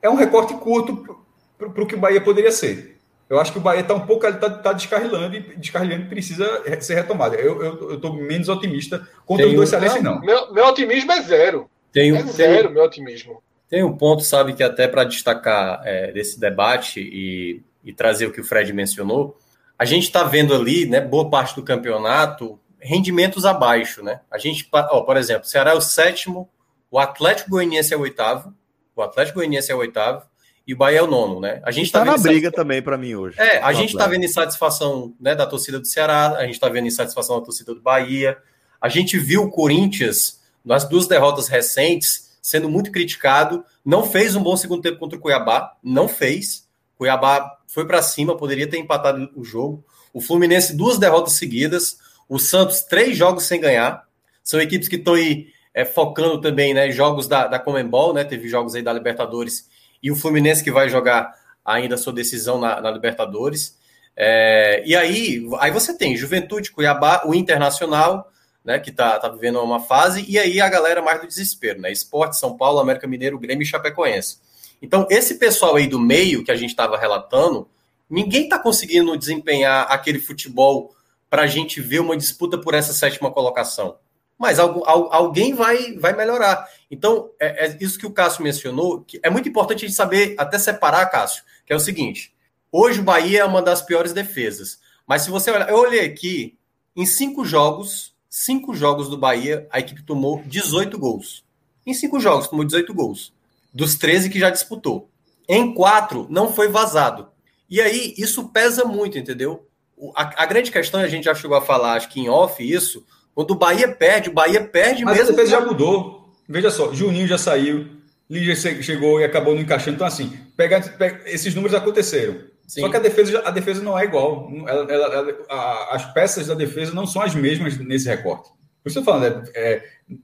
Speaker 4: é um recorte curto para o que o Bahia poderia ser. Eu acho que o Bahia está um pouco está tá descarrilando e descarrilhando precisa ser retomado. Eu estou menos otimista contra tem os dois um, não.
Speaker 2: Meu, meu otimismo é zero.
Speaker 3: Tem
Speaker 2: um, é zero, tem, meu otimismo.
Speaker 3: Tem um ponto, sabe, que até para destacar é, desse debate e e trazer o que o Fred mencionou, a gente está vendo ali, né, boa parte do campeonato, rendimentos abaixo, né? A gente, ó, por exemplo, Ceará é o sétimo, o Atlético Goianiense é o oitavo, o Atlético Goianiense é o oitavo e o Bahia é o nono, né?
Speaker 1: A gente está tá na briga também para mim hoje.
Speaker 3: É, a gente está vendo insatisfação né, da torcida do Ceará, a gente está vendo insatisfação da torcida do Bahia. A gente viu o Corinthians nas duas derrotas recentes sendo muito criticado, não fez um bom segundo tempo contra o Cuiabá, não fez. Cuiabá foi para cima, poderia ter empatado o jogo. O Fluminense duas derrotas seguidas, o Santos três jogos sem ganhar. São equipes que estão aí é, focando também, né, jogos da, da Comembol, né? Teve jogos aí da Libertadores e o Fluminense que vai jogar ainda sua decisão na, na Libertadores. É, e aí, aí você tem Juventude, Cuiabá, o Internacional, né, que está tá vivendo uma fase, e aí a galera mais do desespero, né? Esporte, São Paulo, América Mineiro, Grêmio e Chapecoense. Então, esse pessoal aí do meio que a gente estava relatando, ninguém está conseguindo desempenhar aquele futebol para a gente ver uma disputa por essa sétima colocação. Mas alguém vai, vai melhorar. Então, é, é, isso que o Cássio mencionou, que é muito importante a gente saber até separar, Cássio, que é o seguinte: hoje o Bahia é uma das piores defesas. Mas se você olhar, eu olhei aqui, em cinco jogos, cinco jogos do Bahia, a equipe tomou 18 gols. Em cinco jogos, tomou 18 gols. Dos 13 que já disputou. Em quatro, não foi vazado. E aí, isso pesa muito, entendeu? A, a grande questão, a gente já chegou a falar, acho que em off, isso. Quando o Bahia perde, o Bahia perde
Speaker 4: Mas
Speaker 3: mesmo.
Speaker 4: Mas a defesa já mudou. Veja só, Juninho já saiu, Lígia chegou e acabou não encaixando. Então, assim, pega, pega esses números aconteceram. Sim. Só que a defesa, a defesa não é igual. Ela, ela, ela, a, as peças da defesa não são as mesmas nesse recorte. Por isso eu estou falando, é,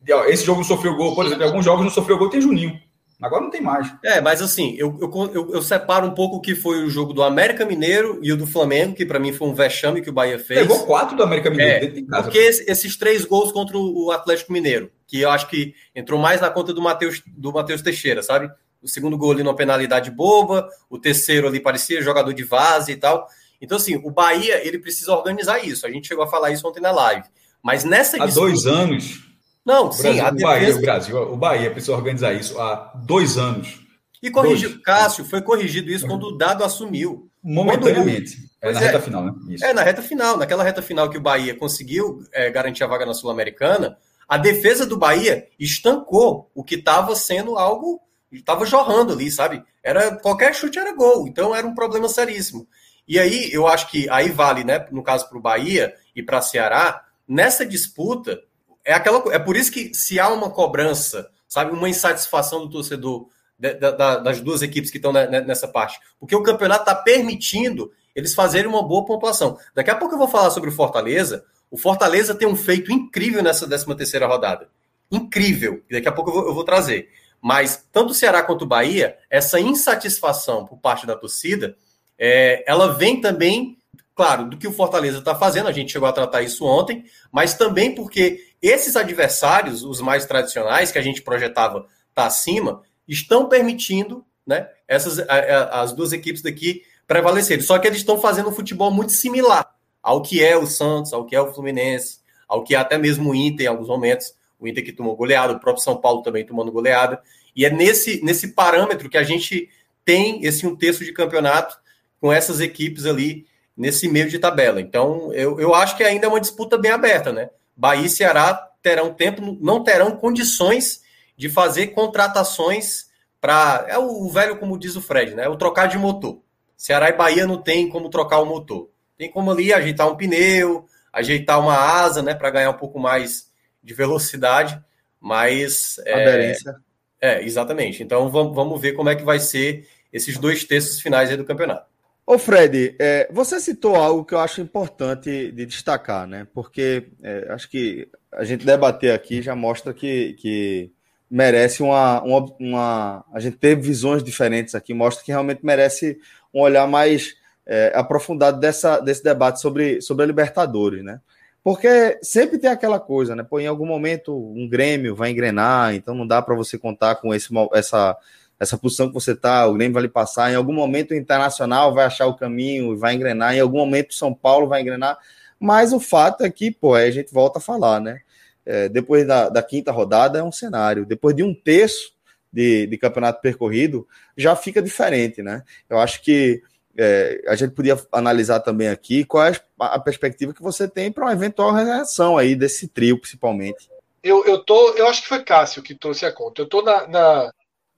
Speaker 4: é, esse jogo não sofreu gol, por exemplo, alguns jogos não sofreu gol, tem Juninho. Agora não tem mais.
Speaker 3: É, mas assim, eu, eu, eu, separo um pouco o que foi o jogo do América Mineiro e o do Flamengo, que para mim foi um vexame que o Bahia fez.
Speaker 4: Pegou quatro do América Mineiro
Speaker 3: é, dentro de casa. Porque esse, esses três gols contra o Atlético Mineiro, que eu acho que entrou mais na conta do Matheus do Mateus Teixeira, sabe? O segundo gol ali numa penalidade boba, o terceiro ali parecia jogador de base e tal. Então, assim, o Bahia, ele precisa organizar isso. A gente chegou a falar isso ontem na live. Mas nessa
Speaker 4: Há disputa... dois anos.
Speaker 3: Não,
Speaker 4: o
Speaker 3: sim,
Speaker 4: Brasil, a defesa... o, Bahia, o Brasil, o Bahia precisa organizar isso há dois anos.
Speaker 3: E corrigiu, Cássio, foi corrigido isso quando o Dado assumiu.
Speaker 4: Momentaneamente. É na é, reta final, né?
Speaker 3: Isso. É, na reta final. Naquela reta final que o Bahia conseguiu é, garantir a vaga na Sul-Americana, a defesa do Bahia estancou o que estava sendo algo. Estava jorrando ali, sabe? Era Qualquer chute era gol. Então era um problema seríssimo. E aí, eu acho que aí vale, né? No caso para o Bahia e para Ceará, nessa disputa, é aquela é por isso que se há uma cobrança, sabe, uma insatisfação do torcedor das duas equipes que estão nessa parte. Porque o campeonato está permitindo eles fazerem uma boa pontuação. Daqui a pouco eu vou falar sobre o Fortaleza. O Fortaleza tem um feito incrível nessa 13 terceira rodada. Incrível. Daqui a pouco eu vou, eu vou trazer. Mas tanto o Ceará quanto o Bahia, essa insatisfação por parte da torcida, é, ela vem também, claro, do que o Fortaleza está fazendo, a gente chegou a tratar isso ontem, mas também porque esses adversários, os mais tradicionais, que a gente projetava tá acima, estão permitindo né, essas, as duas equipes daqui prevalecerem. Só que eles estão fazendo um futebol muito similar ao que é o Santos, ao que é o Fluminense, ao que é até mesmo o Inter em alguns momentos. O Inter que tomou goleada, o próprio São Paulo também tomando goleada. E é nesse, nesse parâmetro que a gente tem esse um terço de campeonato com essas equipes ali nesse meio de tabela. Então, eu, eu acho que ainda é uma disputa bem aberta, né? Bahia e Ceará terão tempo, não terão condições de fazer contratações para. É o velho, como diz o Fred, né? O trocar de motor. Ceará e Bahia não tem como trocar o motor. Tem como ali ajeitar um pneu, ajeitar uma asa, né? Para ganhar um pouco mais de velocidade, mas.
Speaker 1: É, Aderência.
Speaker 3: É, é, exatamente. Então vamos, vamos ver como é que vai ser esses dois terços finais aí do campeonato.
Speaker 1: Ô Fred, é, você citou algo que eu acho importante de destacar, né? Porque é, acho que a gente debater aqui já mostra que, que merece uma, uma, uma, A gente teve visões diferentes aqui, mostra que realmente merece um olhar mais é, aprofundado dessa, desse debate sobre, sobre a Libertadores, né? Porque sempre tem aquela coisa, né? Pô, em algum momento um Grêmio vai engrenar, então não dá para você contar com esse, essa, essa posição que você tá, o Grêmio vai lhe passar. Em algum momento o Internacional vai achar o caminho e vai engrenar, em algum momento o São Paulo vai engrenar. Mas o fato é que, pô, a gente volta a falar, né? é, depois da, da, quinta rodada é um cenário. Depois de um terço de, de campeonato percorrido, já fica diferente, né? Eu acho que é, a gente podia analisar também aqui qual é a perspectiva que você tem para uma eventual reação aí desse trio, principalmente.
Speaker 2: Eu, eu, tô, eu acho que foi Cássio que trouxe a conta. Eu estou na, na,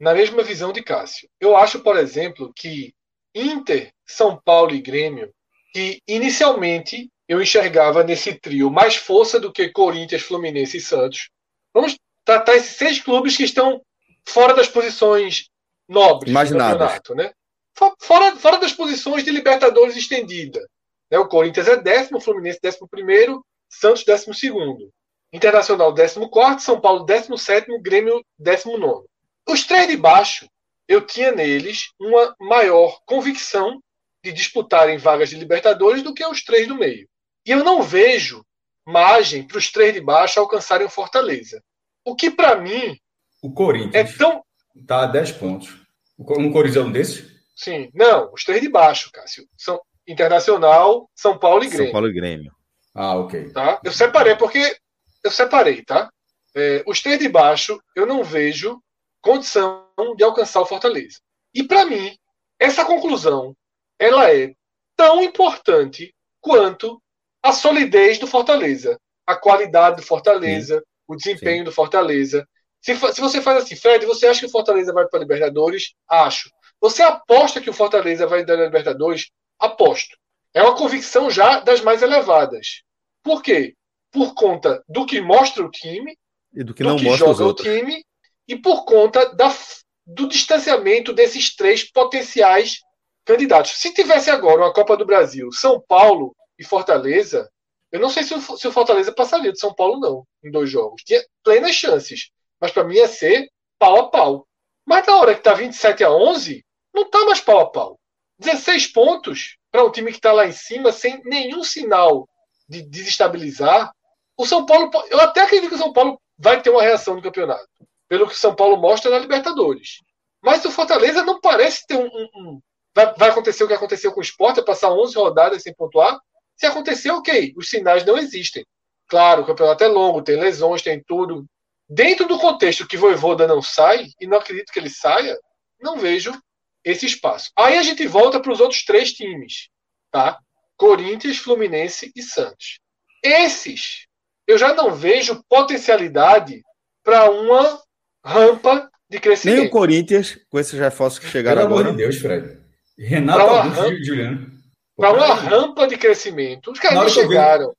Speaker 2: na mesma visão de Cássio. Eu acho, por exemplo, que Inter, São Paulo e Grêmio, que inicialmente eu enxergava nesse trio mais força do que Corinthians, Fluminense e Santos. Vamos tratar esses seis clubes que estão fora das posições nobres
Speaker 1: do campeonato,
Speaker 2: né? Fora, fora das posições de Libertadores estendida. Né? O Corinthians é décimo, Fluminense décimo primeiro, Santos décimo segundo. Internacional décimo quarto, São Paulo décimo sétimo, Grêmio décimo nono. Os três de baixo, eu tinha neles uma maior convicção de disputarem vagas de Libertadores do que os três do meio. E eu não vejo margem para os três de baixo alcançarem o Fortaleza. O que para mim
Speaker 4: o Corinthians é tão tá a 10 pontos. Um Corinthians é um desses?
Speaker 2: Sim, não, os três de baixo, Cássio. São Internacional, São Paulo e Grêmio.
Speaker 1: São Paulo e Grêmio.
Speaker 4: Ah, ok.
Speaker 2: Tá? Eu separei porque eu separei, tá? É, os três de baixo eu não vejo condição de alcançar o Fortaleza. E para mim, essa conclusão ela é tão importante quanto a solidez do Fortaleza, a qualidade do Fortaleza, Sim. o desempenho Sim. do Fortaleza. Se, se você faz assim, Fred, você acha que o Fortaleza vai para a Libertadores? Acho. Você aposta que o Fortaleza vai dar a Libertadores? Aposto. É uma convicção já das mais elevadas. Por quê? Por conta do que mostra o time,
Speaker 1: e do que do não que mostra joga o time,
Speaker 2: e por conta da, do distanciamento desses três potenciais candidatos. Se tivesse agora uma Copa do Brasil, São Paulo e Fortaleza, eu não sei se o, se o Fortaleza passaria de São Paulo, não, em dois jogos. Tinha plenas chances. Mas para mim ia ser pau a pau. Mas na hora que tá 27 a 11, não tá mais pau a pau. 16 pontos para um time que está lá em cima, sem nenhum sinal de desestabilizar. O São Paulo, eu até acredito que o São Paulo vai ter uma reação no campeonato, pelo que São Paulo mostra na Libertadores. Mas o Fortaleza não parece ter um, um, um Vai, vai acontecer o que aconteceu com o Sport, é passar 11 rodadas sem pontuar? Se acontecer, ok. Os sinais não existem. Claro, o campeonato é longo, tem lesões, tem tudo. Dentro do contexto que Voivoda não sai, e não acredito que ele saia, não vejo esse espaço. Aí a gente volta para os outros três times, tá? Corinthians, Fluminense e Santos. Esses, eu já não vejo potencialidade para uma rampa de crescimento.
Speaker 1: Nem o Corinthians, com esses reforços que chegaram Pelo agora.
Speaker 4: Pelo amor de Deus, Fred. Renato Augusto rampa, Juliano.
Speaker 2: Para uma rampa de crescimento. Os caras não chegaram.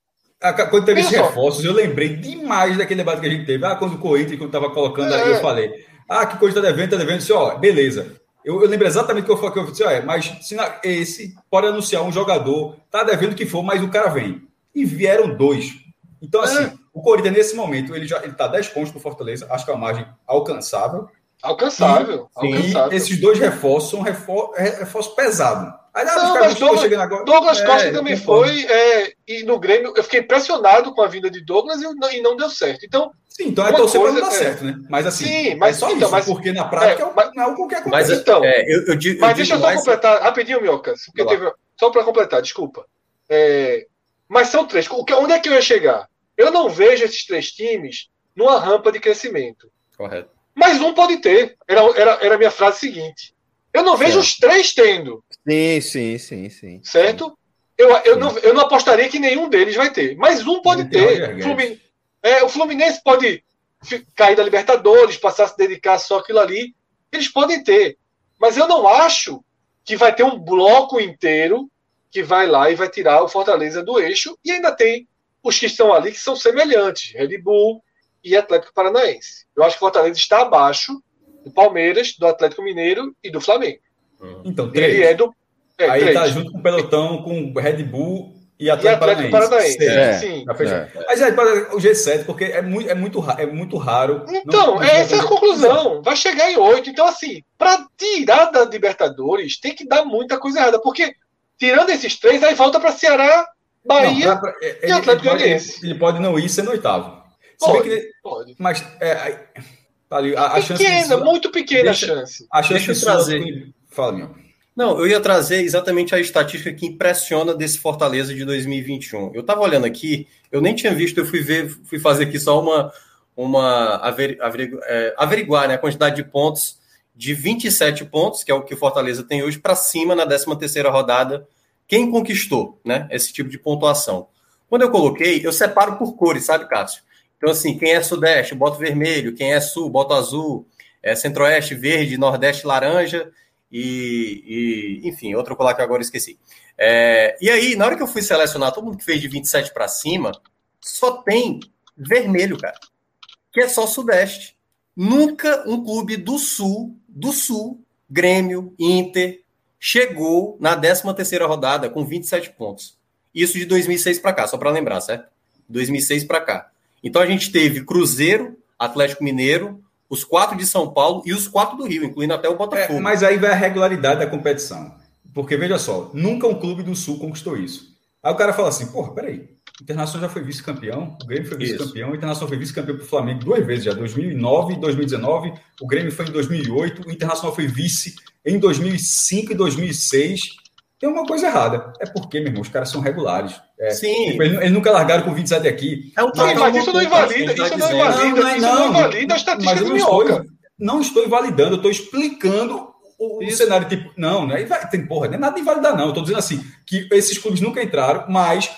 Speaker 4: quando teve esses reforços, eu lembrei demais daquele debate que a gente teve. Ah, quando o Corinthians, quando estava colocando é. aí, eu falei. Ah, que coisa está devendo, está devendo. Disse, ó, beleza. Eu, eu, lembro exatamente o que eu falei. Que eu disse, ó, é, mas se na, esse pode anunciar um jogador, tá devendo o que for, mas o cara vem. E vieram dois. Então, assim, é. O Corinthians, nesse momento, ele já ele tá 10 pontos para Fortaleza. Acho que é uma margem alcançável.
Speaker 2: Alcançável.
Speaker 4: E, alcançável. e esses dois reforços são reforços, reforços pesados.
Speaker 2: Aí, não, mas Douglas, agora, Douglas é, Costa também foi, é, e no Grêmio eu fiquei impressionado com a vinda de Douglas e, não, e não deu certo. Então,
Speaker 4: sim, então é torcer para não dar é, certo, né? Mas assim,
Speaker 2: sim, mas,
Speaker 4: é só
Speaker 2: então,
Speaker 4: isso,
Speaker 2: mas,
Speaker 4: porque na prática é, mas, não é que acontece.
Speaker 2: Mas, então, é, eu, eu, digo, mas deixa eu só mais... completar rapidinho, Miocas, teve, só para completar, desculpa. É, mas são três. Onde é que eu ia chegar? Eu não vejo esses três times numa rampa de crescimento.
Speaker 4: Correto.
Speaker 2: Mas um pode ter. Era, era, era a minha frase seguinte. Eu não vejo os três tendo.
Speaker 1: Sim, sim, sim, sim.
Speaker 2: Certo? Eu, eu, Não, eu não apostaria que nenhum deles vai ter. Mas um pode ter. Fluminense, é, o Fluminense pode cair da Libertadores, passar a se dedicar só aquilo ali. Eles podem ter. Mas eu não acho que vai ter um bloco inteiro que vai lá e vai tirar o Fortaleza do eixo. E ainda tem os que estão ali que são semelhantes. Red Bull e Atlético Paranaense. Eu acho que o Fortaleza está abaixo do Palmeiras, do Atlético Mineiro e do Flamengo.
Speaker 4: Uhum. Então, três. Ele é do. É, Aí três. tá junto com o pelotão, com Red Bull e Atlético, e Atlético Paranaense. Paranaense. É, sim. É. Mas é o G7, porque é muito, é muito, é muito raro.
Speaker 2: Então, não, essa é a conclusão. Vai chegar em oito. Então, assim, para tirar da Libertadores, tem que dar muita coisa errada. Porque, tirando esses três, aí volta para Ceará, Bahia não, pra, pra, e Atlético
Speaker 4: Goianiense. Ele, ele pode não ir sendo oitavo.
Speaker 2: Pode, que, pode.
Speaker 4: Mas é,
Speaker 2: Tá ali, a, a pequena, chance muito pequena deixa, a chance.
Speaker 4: A chance deixa eu trazer. Fala, meu.
Speaker 3: Não, eu ia trazer exatamente a estatística que impressiona desse Fortaleza de 2021. Eu estava olhando aqui, eu nem tinha visto, eu fui ver, fui fazer aqui só uma, uma aver, aver, é, averiguar né, a quantidade de pontos de 27 pontos, que é o que o Fortaleza tem hoje, para cima na 13 terceira rodada. Quem conquistou né, esse tipo de pontuação? Quando eu coloquei, eu separo por cores, sabe, Cássio? Então, assim, quem é Sudeste, boto vermelho, quem é Sul, boto azul, é Centro-Oeste, verde, Nordeste, laranja, e, e, enfim, outro colar que agora esqueci. É, e aí, na hora que eu fui selecionar todo mundo que fez de 27 para cima, só tem vermelho, cara, que é só Sudeste. Nunca um clube do Sul, do Sul, Grêmio, Inter, chegou na 13 terceira rodada com 27 pontos. Isso de 2006 para cá, só para lembrar, certo? 2006 para cá. Então a gente teve Cruzeiro, Atlético Mineiro, os quatro de São Paulo e os quatro do Rio, incluindo até o Botafogo.
Speaker 4: É, mas aí vai a regularidade da competição. Porque, veja só, nunca um clube do Sul conquistou isso. Aí o cara fala assim, porra, peraí, o Internacional já foi vice-campeão, o Grêmio foi vice-campeão, o Internacional foi vice-campeão para o Flamengo duas vezes já, 2009 e 2019, o Grêmio foi em 2008, o Internacional foi vice em 2005 e 2006, tem uma coisa errada. É porque, meu irmão, os caras são regulares. É,
Speaker 3: Sim.
Speaker 4: Tipo, eles, eles, nunca largaram com 27 aqui.
Speaker 2: É um mas, mas isso não invalida, isso não invalida, não, isso não invalida a estatística do Minhoca.
Speaker 4: Não estou invalidando, eu estou explicando o, o cenário, tipo, não, né? Tem, porra, não é nada de invalidar, não. Eu estou dizendo assim, que esses clubes nunca entraram, mas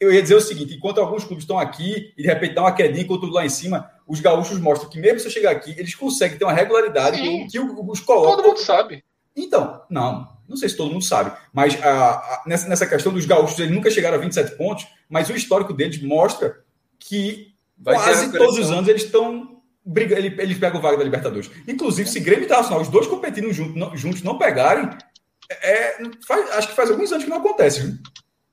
Speaker 4: eu ia dizer o seguinte: enquanto alguns clubes estão aqui e de repente dá uma quedinha enquanto lá em cima, os gaúchos mostram que mesmo se eu chegar aqui, eles conseguem ter uma regularidade Sim. que, que os colocam.
Speaker 2: Todo mundo sabe.
Speaker 4: Então, não, não sei se todo mundo sabe, mas a, a, nessa, nessa questão dos gaúchos, eles nunca chegaram a 27 pontos, mas o histórico deles mostra que Vai quase todos os anos eles estão. Eles, eles pegam o vaga da Libertadores. Inclusive, se Grêmio e Internacional, os dois competindo junto, não, juntos, não pegarem, é, faz, acho que faz alguns anos que não acontece, viu?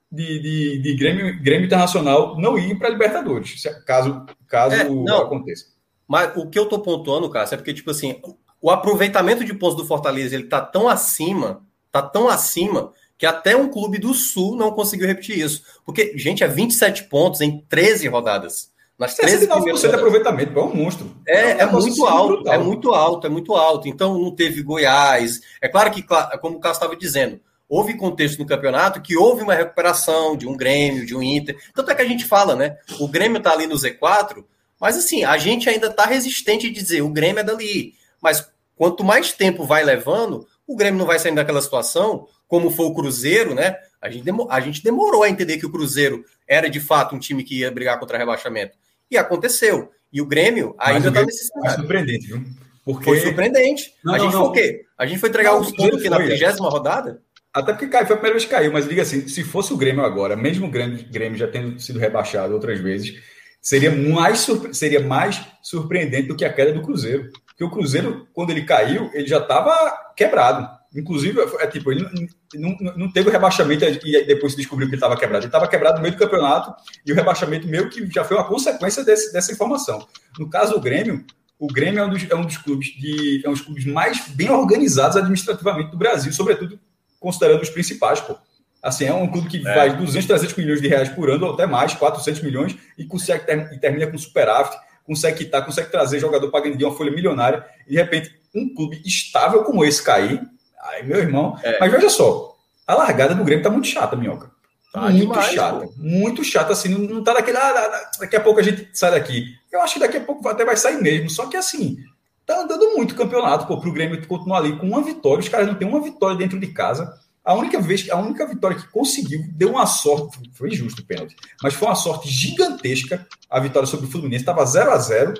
Speaker 4: De, de, de Grêmio, Grêmio Internacional não ir para a Libertadores, caso, caso é, não, aconteça.
Speaker 3: Mas o que eu tô pontuando, Cássio, é porque, tipo assim, o aproveitamento de pontos do Fortaleza ele tá tão acima Tá tão acima que até um clube do Sul não conseguiu repetir isso. Porque, gente, é 27 pontos em 13 rodadas.
Speaker 4: Nas 13 de aproveitamento, é um monstro.
Speaker 3: É, é, é muito alto, brutal. é muito alto, é muito alto. Então não teve Goiás. É claro que, como o Carlos estava dizendo, houve contexto no campeonato que houve uma recuperação de um Grêmio, de um Inter. Tanto é que a gente fala, né? O Grêmio tá ali no Z4, mas assim, a gente ainda tá resistente de dizer o Grêmio é dali. Mas quanto mais tempo vai levando, o Grêmio não vai sair daquela situação, como foi o Cruzeiro, né? A gente, a gente demorou a entender que o Cruzeiro era de fato um time que ia brigar contra rebaixamento. E aconteceu. E o Grêmio ainda está nesse
Speaker 4: cenário. Foi surpreendente, viu?
Speaker 3: Porque... Foi surpreendente. Não, a gente não, foi o quê? A gente foi entregar os pontos aqui na trigésima rodada?
Speaker 4: Até porque caiu, foi a primeira vez que caiu, mas diga assim, se fosse o Grêmio agora, mesmo o Grêmio, já tendo sido rebaixado outras vezes, seria mais, seria mais surpreendente do que a queda do Cruzeiro. Porque o Cruzeiro, quando ele caiu, ele já estava quebrado. Inclusive, é tipo, ele não, não, não teve o rebaixamento e depois se descobriu que ele estava quebrado. Ele estava quebrado no meio do campeonato e o rebaixamento meio que já foi uma consequência desse, dessa informação. No caso do Grêmio, o Grêmio é um dos, é um dos clubes de é um dos clubes mais bem organizados administrativamente do Brasil, sobretudo considerando os principais, pô. Assim, é um clube que é. faz 200, 300 milhões de reais por ano, ou até mais, 400 milhões, e consegue ter, e termina com superávit consegue quitar, consegue trazer jogador para ganhar uma folha milionária, e de repente um clube estável como esse cair, aí meu irmão. É. Mas veja só, a largada do Grêmio tá muito chata, minhoca. Tá muito demais, chata, pô. muito chata, assim, não, não tá daquele. Ah, daqui a pouco a gente sai daqui. Eu acho que daqui a pouco até vai sair mesmo, só que assim, tá andando muito o campeonato, pô, pro Grêmio continuar ali com uma vitória, os caras não tem uma vitória dentro de casa. A única vez, a única vitória que conseguiu, deu uma sorte, foi justo o pênalti, mas foi uma sorte gigantesca a vitória sobre o Fluminense, estava 0 a 0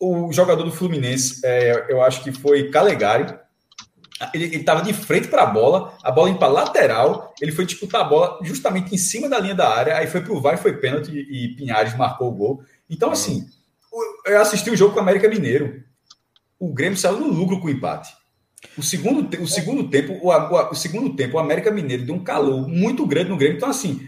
Speaker 4: O jogador do Fluminense, é, eu acho que foi Calegari, ele estava de frente para a bola, a bola indo para lateral, ele foi disputar a bola justamente em cima da linha da área, aí foi para o VAR, foi pênalti e Pinhares marcou o gol. Então, assim, eu assisti o jogo com o América Mineiro. O Grêmio saiu no lucro com o empate. O segundo, o segundo tempo, o, o, o, segundo tempo, o América Mineiro deu um calor muito grande no Grêmio. Então, assim,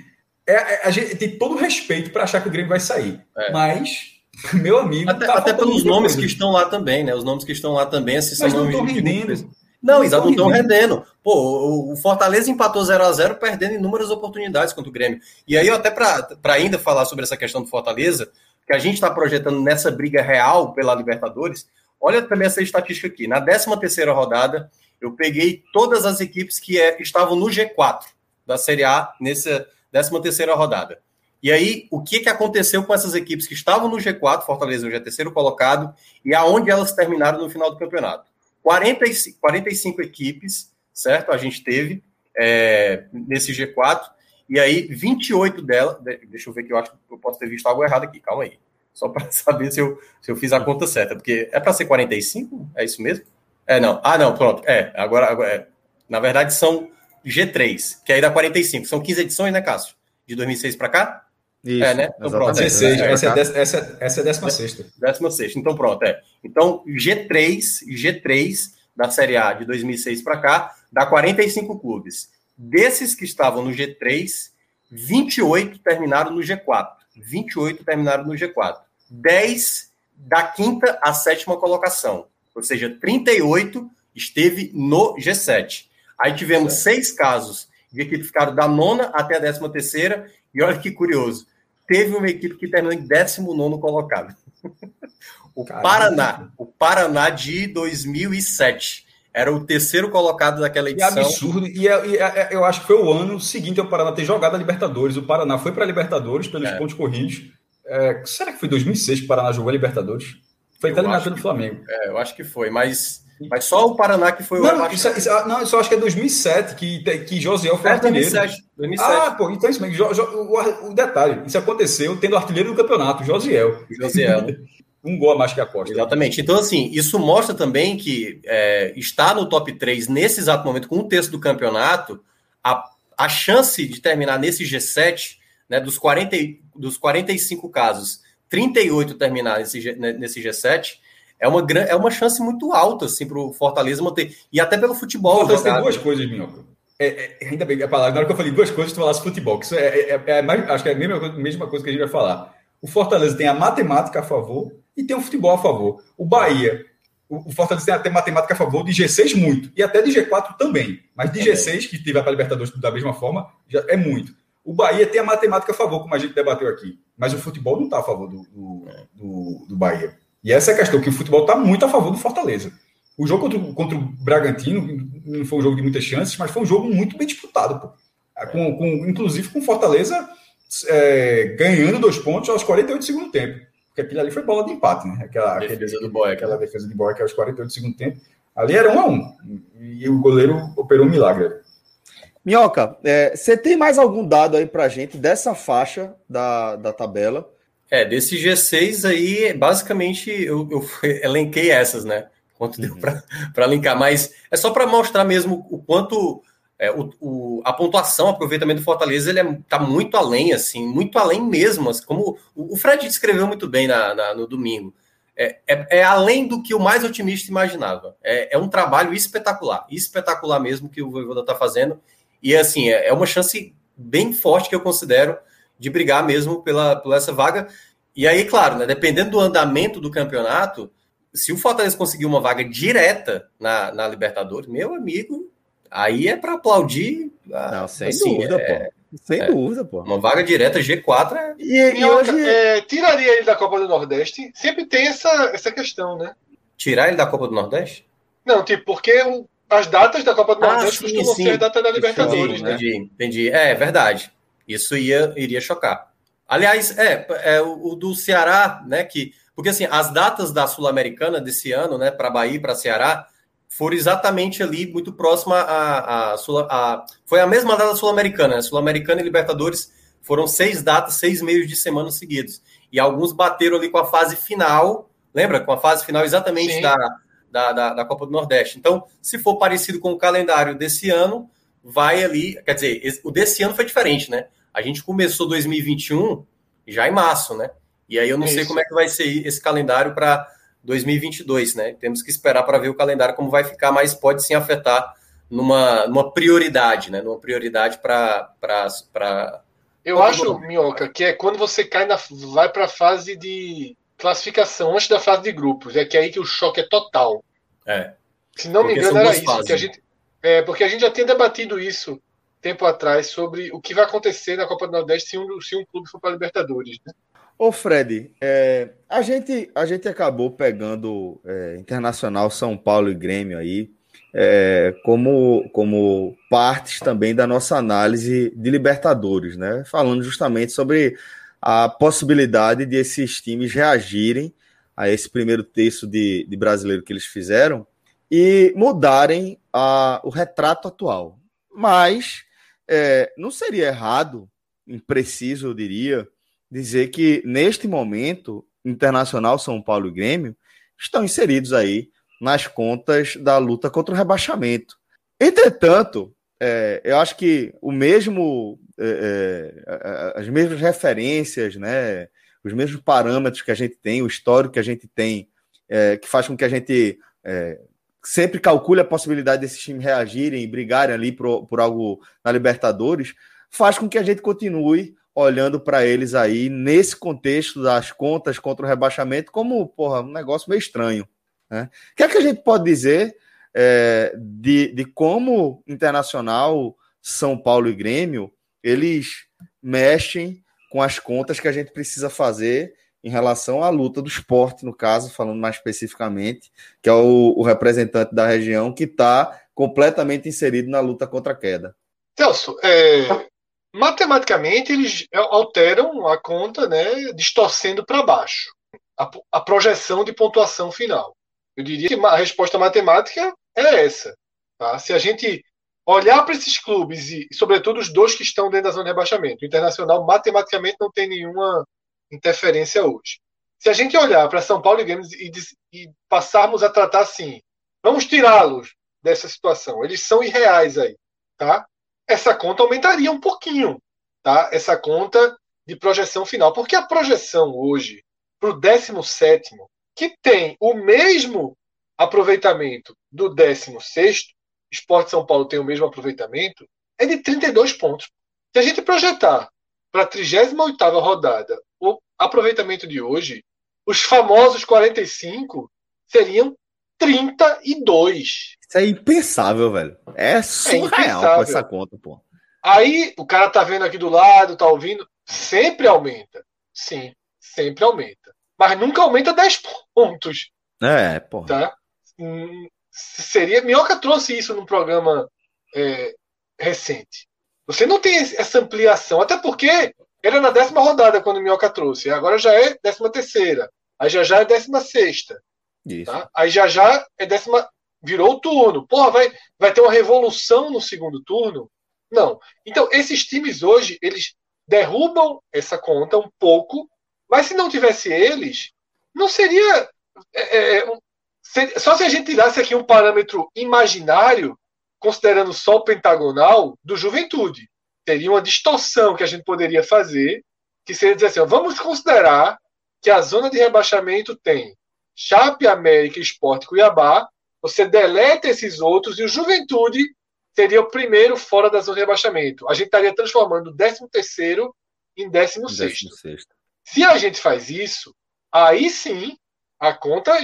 Speaker 4: é, é a gente tem todo o respeito para achar que o Grêmio vai sair. É. Mas, meu amigo.
Speaker 3: Até, tá até pelos nomes coisa. que estão lá também, né? Os nomes que estão lá também, assim,
Speaker 4: Mas não estão rendendo.
Speaker 3: Não, exato, não estão rendendo. Pô, o Fortaleza empatou 0 a 0 perdendo inúmeras oportunidades contra o Grêmio. E aí, até para ainda falar sobre essa questão do Fortaleza, que a gente está projetando nessa briga real pela Libertadores, Olha também essa estatística aqui. Na 13 terceira rodada, eu peguei todas as equipes que é, estavam no G4 da Série A nessa 13 terceira rodada. E aí, o que, que aconteceu com essas equipes que estavam no G4, Fortaleza hoje é terceiro colocado, e aonde elas terminaram no final do campeonato? 45, 45 equipes, certo? A gente teve é, nesse G4, e aí 28 delas. Deixa eu ver que eu acho que eu posso ter visto algo errado aqui, calma aí. Só para saber se eu, se eu fiz a conta certa, porque é para ser 45? É isso mesmo? É, não. Ah, não, pronto. É, agora, agora é. Na verdade, são G3, que aí dá 45. São 15 edições, né, Cássio? De 2006 para cá?
Speaker 4: Isso, é, né? Então, pronto. 16, é, essa, é, essa, essa é a 16.
Speaker 3: 16. Então, pronto, é. Então, G3, G3 da Série A de 2006 para cá, dá 45 clubes. Desses que estavam no G3, 28 terminaram no G4. 28 terminaram no G4. 10 da quinta à sétima colocação. Ou seja, 38 esteve no G7. Aí tivemos certo. seis casos de equipe que ficaram da nona até a décima terceira. E olha que curioso, teve uma equipe que terminou em 19 colocado. o Caramba. Paraná, o Paraná de 2007. Era o terceiro colocado daquela edição.
Speaker 4: Que absurdo. E, é, e é, é, eu acho que foi o ano seguinte ao Paraná ter jogado a Libertadores. O Paraná foi para a Libertadores pelos é. pontos corridos. É, será que foi 2006 que o Paraná jogou a Libertadores? Foi até eliminado pelo Flamengo.
Speaker 3: É, eu acho que foi, mas, mas só o Paraná que foi
Speaker 4: o. Não, isso, isso, não, eu só acho que é 2007 que, que Josiel foi é, artilheiro. 2007, 2007. Ah, pô, então isso mesmo. O, o, detalhe, isso aconteceu tendo artilheiro do campeonato, Josiel.
Speaker 3: Josiel.
Speaker 4: Um gol a mais que a Costa.
Speaker 3: Exatamente. Então, assim, isso mostra também que é, está no top 3 nesse exato momento, com um terço do campeonato, a, a chance de terminar nesse G7, né, dos, 40, dos 45 casos, 38 terminar nesse, nesse G7, é uma, é uma chance muito alta assim, para o Fortaleza manter. E até pelo futebol.
Speaker 4: Fortaleza tem duas coisas, Minhoca. É, é, ainda bem, a palavra, na hora que eu falei duas coisas, tu falasse futebol, que isso é, é, é, mais, acho que é a mesma, mesma coisa que a gente vai falar. O Fortaleza tem a matemática a favor e tem o futebol a favor. O Bahia, o, o Fortaleza tem até matemática a favor de G6 muito, e até de G4 também. Mas de G6, que tiver para a Libertadores da mesma forma, já é muito. O Bahia tem a matemática a favor, como a gente debateu aqui. Mas o futebol não está a favor do, do, do, do, Bahia. E essa é a questão, que o futebol está muito a favor do Fortaleza. O jogo contra, contra o Bragantino não foi um jogo de muitas chances, mas foi um jogo muito bem disputado. Pô. Com, com, inclusive com Fortaleza é, ganhando dois pontos aos 48 do segundo tempo. Porque aquilo ali foi bola de empate, né? Aquela
Speaker 3: defesa aquele, do Boy,
Speaker 4: aquela defesa de que aos 48 do segundo tempo. Ali era um a um. E o goleiro operou um milagre.
Speaker 1: Minhoca, é, você tem mais algum dado aí pra gente dessa faixa da, da tabela?
Speaker 3: É, desse G6 aí, basicamente, eu, eu elenquei essas, né? Quanto deu uhum. para linkar, mas é só para mostrar mesmo o quanto é, o, o, a pontuação, o aproveitamento do Fortaleza, ele é, tá muito além, assim, muito além mesmo, assim, como o, o Fred descreveu muito bem na, na no domingo. É, é, é, além do que o mais otimista imaginava. É, é um trabalho espetacular, espetacular mesmo que o Voivoda está fazendo. E assim, é, é uma chance bem forte que eu considero de brigar mesmo pela, pela essa vaga. E aí, claro, né, dependendo do andamento do campeonato, se o Fortaleza conseguir uma vaga direta na, na Libertadores, meu amigo, aí é para aplaudir.
Speaker 1: Ah, Não, sem assim, dúvida, é, pô. Sem é, dúvida, pô.
Speaker 3: Uma vaga direta G4 é.
Speaker 2: E, e hoje. É, tiraria ele da Copa do Nordeste? Sempre tem essa, essa questão, né?
Speaker 3: Tirar ele da Copa do Nordeste?
Speaker 2: Não, tipo, porque o, as datas da Copa do ah, Nordeste sim, costumam sim. ser a data da Libertadores,
Speaker 3: né? Entendi, entendi. É, é, verdade. Isso ia, iria chocar. Aliás, é, é o, o do Ceará, né? Que, porque assim, as datas da Sul-Americana desse ano, né, para Bahia e para Ceará, foram exatamente ali, muito próxima a, a, a, Foi a mesma data sul-americana, né? Sul-Americana e Libertadores foram seis datas, seis meios de semana seguidos. E alguns bateram ali com a fase final, lembra? Com a fase final exatamente da, da, da, da, Copa do Nordeste. Então, se for parecido com o calendário desse ano, vai ali. Quer dizer, o desse ano foi diferente, né? A gente começou 2021 já em março, né? E aí eu não sei como é que vai ser esse calendário para 2022, né? Temos que esperar para ver o calendário como vai ficar, mas pode sim afetar numa, numa prioridade, né? Numa prioridade para.
Speaker 2: Eu acho, Minhoca, que é quando você cai na, vai para a fase de classificação antes da fase de grupos. É que é aí que o choque é total.
Speaker 3: É.
Speaker 2: Se não me engano, era isso. Que a gente, é, porque a gente já tinha debatido isso tempo atrás sobre o que vai acontecer na Copa do Nordeste se um, se um clube for para a Libertadores. Né?
Speaker 1: Ô Fred, é, a, gente, a gente acabou pegando é, Internacional, São Paulo e Grêmio aí é, como, como partes também da nossa análise de Libertadores, né? Falando justamente sobre a possibilidade de esses times reagirem a esse primeiro terço de, de brasileiro que eles fizeram e mudarem a, o retrato atual. Mas é, não seria errado, impreciso, eu diria, dizer que neste momento, Internacional, São Paulo e Grêmio estão inseridos aí nas contas da luta contra o rebaixamento. Entretanto, é, eu acho que o mesmo, é, é as mesmas referências, né, os mesmos parâmetros que a gente tem, o histórico que a gente tem, é, que faz com que a gente é, sempre calcule a possibilidade desses times reagirem e brigarem ali por, por algo na Libertadores, faz com que a gente continue olhando para eles aí nesse contexto das contas contra o rebaixamento como porra, um negócio meio estranho. Né? O que é que a gente pode dizer é, de, de como Internacional, São Paulo e Grêmio eles mexem com as contas que a gente precisa fazer em relação à luta do esporte, no caso, falando mais especificamente, que é o, o representante da região que está completamente inserido na luta contra a queda.
Speaker 2: Celso, é, matematicamente eles alteram a conta, né, distorcendo para baixo a, a, projeção de pontuação final. Eu diria que a resposta matemática é essa. Tá? Se a gente olhar para esses clubes e, sobretudo, os dois que estão dentro da zona de rebaixamento, o Internacional matematicamente não tem nenhuma interferência hoje. Se a gente olhar para São Paulo e Grêmio e, e passarmos a tratar assim, vamos tirá-los dessa situação, eles são irreais aí, tá? Essa conta aumentaria um pouquinho, tá? Essa conta de projeção final, porque a projeção hoje para o 17 que tem o mesmo aproveitamento do 16 Esporte São Paulo tem o mesmo aproveitamento, é de 32 pontos. Se a gente projetar para a 38 rodada o aproveitamento de hoje, os famosos 45 seriam 32.
Speaker 1: Isso é impensável, velho. É surreal é com essa conta, pô.
Speaker 2: Aí o cara tá vendo aqui do lado, tá ouvindo, sempre aumenta. Sim, sempre aumenta. Mas nunca aumenta 10 pontos.
Speaker 1: É, pô.
Speaker 2: Tá? Seria. Minhoca trouxe isso num programa é, recente. Você não tem essa ampliação, até porque era na décima rodada quando o Minhoca trouxe. Agora já é décima terceira. Aí já já é décima sexta. Tá? Aí já já é décima. Virou o turno. Porra, vai, vai ter uma revolução no segundo turno? Não. Então, esses times hoje, eles derrubam essa conta um pouco, mas se não tivesse eles, não seria. É, é, só se a gente tirasse aqui um parâmetro imaginário, considerando só o pentagonal, do juventude. Teria uma distorção que a gente poderia fazer, que seria dizer assim: ó, vamos considerar que a zona de rebaixamento tem Chape, América, Esporte Cuiabá, você deleta esses outros e o Juventude seria o primeiro fora da zona de rebaixamento. A gente estaria transformando o 13 terceiro em 16 Se a gente faz isso, aí sim a conta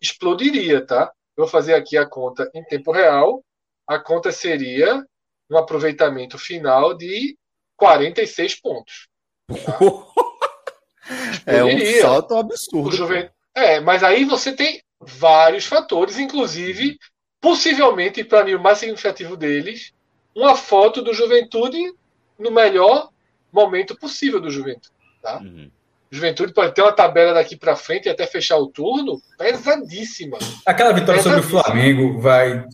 Speaker 2: explodiria, tá? Eu vou fazer aqui a conta em tempo real. A conta seria um aproveitamento final de 46 pontos.
Speaker 1: Tá? é um salto absurdo.
Speaker 2: Juven... É, mas aí você tem vários fatores, inclusive, possivelmente, para mim, o mais significativo deles, uma foto do Juventude no melhor momento possível do Juventude. Tá? Uhum. Juventude pode ter uma tabela daqui para frente e até fechar o turno pesadíssima.
Speaker 4: Aquela vitória pesadíssima. sobre o Flamengo vai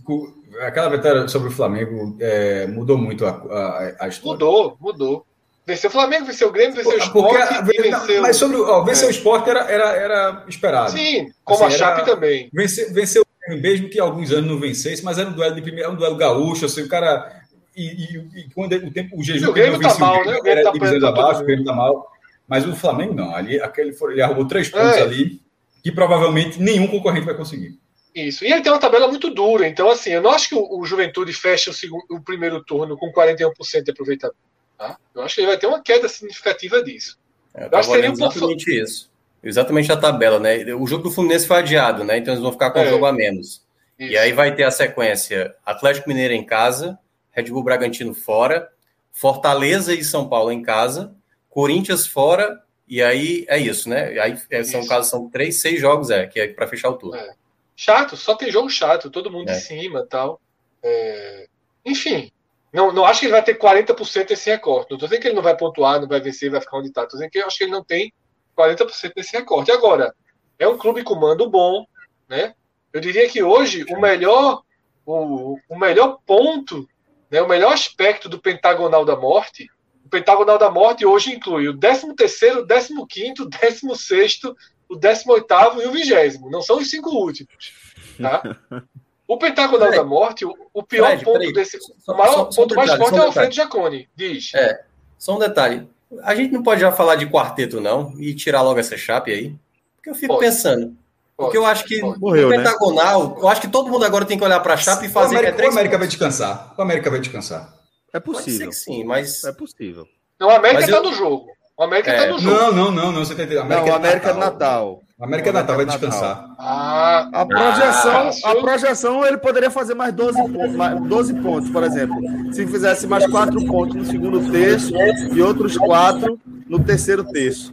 Speaker 4: aquela vitória sobre o Flamengo é, mudou muito a, a, a, história.
Speaker 2: Mudou, mudou. Venceu o Flamengo, venceu o Grêmio, venceu o Sport.
Speaker 4: venceu... Mas sobre ó, vencer é. o Sport era, era, era esperado.
Speaker 2: Sim, como assim, a Chape também.
Speaker 4: Venceu, venceu o Grêmio, mesmo que alguns anos não vencesse, mas era um duelo de primeiro, um duelo gaúcho, assim, o cara. E, e, e quando o tempo, o jejum.
Speaker 2: o Grêmio tá mal, né? O Grêmio
Speaker 4: tá abaixo, o Grêmio tá mal. Mas o Flamengo não. Ali, aquele, ele arrumou três pontos é. ali que provavelmente nenhum concorrente vai conseguir.
Speaker 2: Isso. E ele tem uma tabela muito dura. Então, assim, eu não acho que o, o Juventude feche o, segundo, o primeiro turno com 41% de aproveitamento. Tá? Eu acho que ele vai ter uma queda significativa disso.
Speaker 3: É, eu acho que seria um exatamente pouco... isso. Exatamente a tabela, né? O jogo do Fluminense foi adiado, né? Então eles vão ficar com é. um jogo a menos. Isso. E aí vai ter a sequência Atlético Mineiro em casa, Red Bull Bragantino fora, Fortaleza e São Paulo em casa, Corinthians fora, e aí é isso, né? Aí é, são casos são três, seis jogos, é, que é para fechar o turno. É
Speaker 2: chato, só tem jogo chato, todo mundo é. em cima tal. É... Enfim, não, não acho que ele vai ter 40% desse recorte. Não estou dizendo que ele não vai pontuar, não vai vencer, vai ficar onde está. Estou dizendo que eu acho que ele não tem 40% desse recorte. Agora, é um clube com mando bom, né? Eu diria que hoje o melhor, o, o melhor ponto, né, o melhor aspecto do Pentagonal da Morte, o Pentagonal da Morte hoje inclui o 13 terceiro, o 15 quinto, o 16 o 18 e o 20 Não são os cinco últimos. Tá? O Pentagonal da Morte, o, o pior
Speaker 3: Fred,
Speaker 2: ponto
Speaker 3: peraí.
Speaker 2: desse.
Speaker 3: Só-
Speaker 2: o maior
Speaker 3: só- só um
Speaker 2: ponto mais
Speaker 3: detalhe,
Speaker 2: forte
Speaker 3: só
Speaker 2: é
Speaker 3: um
Speaker 2: o Alfredo Jaconi. Diz.
Speaker 3: É, só um detalhe. A gente não pode já falar de quarteto, não, e tirar logo essa chape aí? Porque eu fico
Speaker 2: Pode.
Speaker 3: pensando. Porque eu acho que.
Speaker 1: Morreu,
Speaker 3: o
Speaker 1: né?
Speaker 3: Pentagonal, eu acho que todo mundo agora tem que olhar para a chape e
Speaker 4: O
Speaker 3: fazer.
Speaker 4: América,
Speaker 3: é três
Speaker 4: o América vai descansar. O América vai descansar.
Speaker 1: É
Speaker 3: Pode ser
Speaker 1: possível.
Speaker 3: que sim, mas.
Speaker 1: É possível.
Speaker 2: Não, o América
Speaker 3: Mas
Speaker 2: está
Speaker 3: eu-
Speaker 2: no jogo. O América
Speaker 3: É.
Speaker 2: está no jogo.
Speaker 4: Não, não, não, não. Você tá entendendo?
Speaker 1: não, o América é Natal.
Speaker 4: O América é Natal, vai
Speaker 1: Natal.
Speaker 4: descansar.
Speaker 2: Ah,
Speaker 1: A projeção,
Speaker 2: Ah,
Speaker 1: a projeção ele poderia fazer mais 12 pontos, mais 12 pontos, por exemplo. Se fizesse mais 4 pontos no segundo terço e outros 4 no terceiro terço.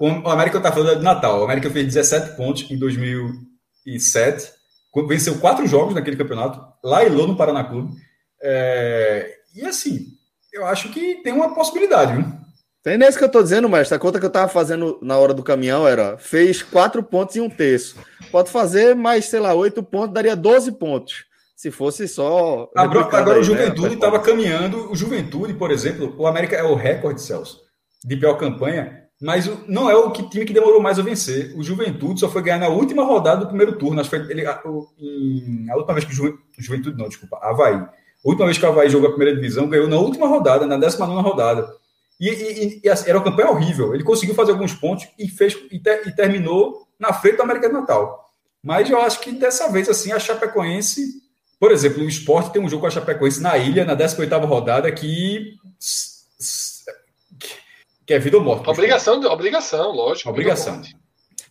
Speaker 4: O América tá falando de Natal. O América fez 17 pontos em 2007. quando Venceu quatro jogos naquele campeonato. Lá e Lô no Paraná Clube. É, E assim, eu acho que tem uma possibilidade, viu?
Speaker 1: Tem nesse que eu tô dizendo, mestre. A conta que eu tava fazendo na hora do caminhão era: fez 4 pontos em um terço. Pode fazer mais, sei lá, 8 pontos, daria 12 pontos. Se fosse só.
Speaker 4: Agora, agora o
Speaker 1: né,
Speaker 4: Juventude estava caminhando. O Juventude, por exemplo, o América é o recorde, Celso, de pior campanha, mas não é o que, time que demorou mais a vencer. O Juventude só foi ganhar na última rodada do primeiro turno. Acho que foi ele, a, a última vez que o Juve- Juventude, não, desculpa, Havaí. Última vez que o Havaí jogou a primeira divisão, ganhou na última rodada, na 19 rodada. E, e- e, assim, era uma campanha horrível. Ele conseguiu fazer alguns pontos e fez e, te- e terminou na frente do América de Natal. Mas eu acho que dessa vez, assim, a Chapecoense, por exemplo, o esporte tem um jogo com a Chapecoense na ilha, na 18 rodada, que, que é vida ou morte.
Speaker 2: obrigação, obrigação, lógico.
Speaker 4: Obrigação.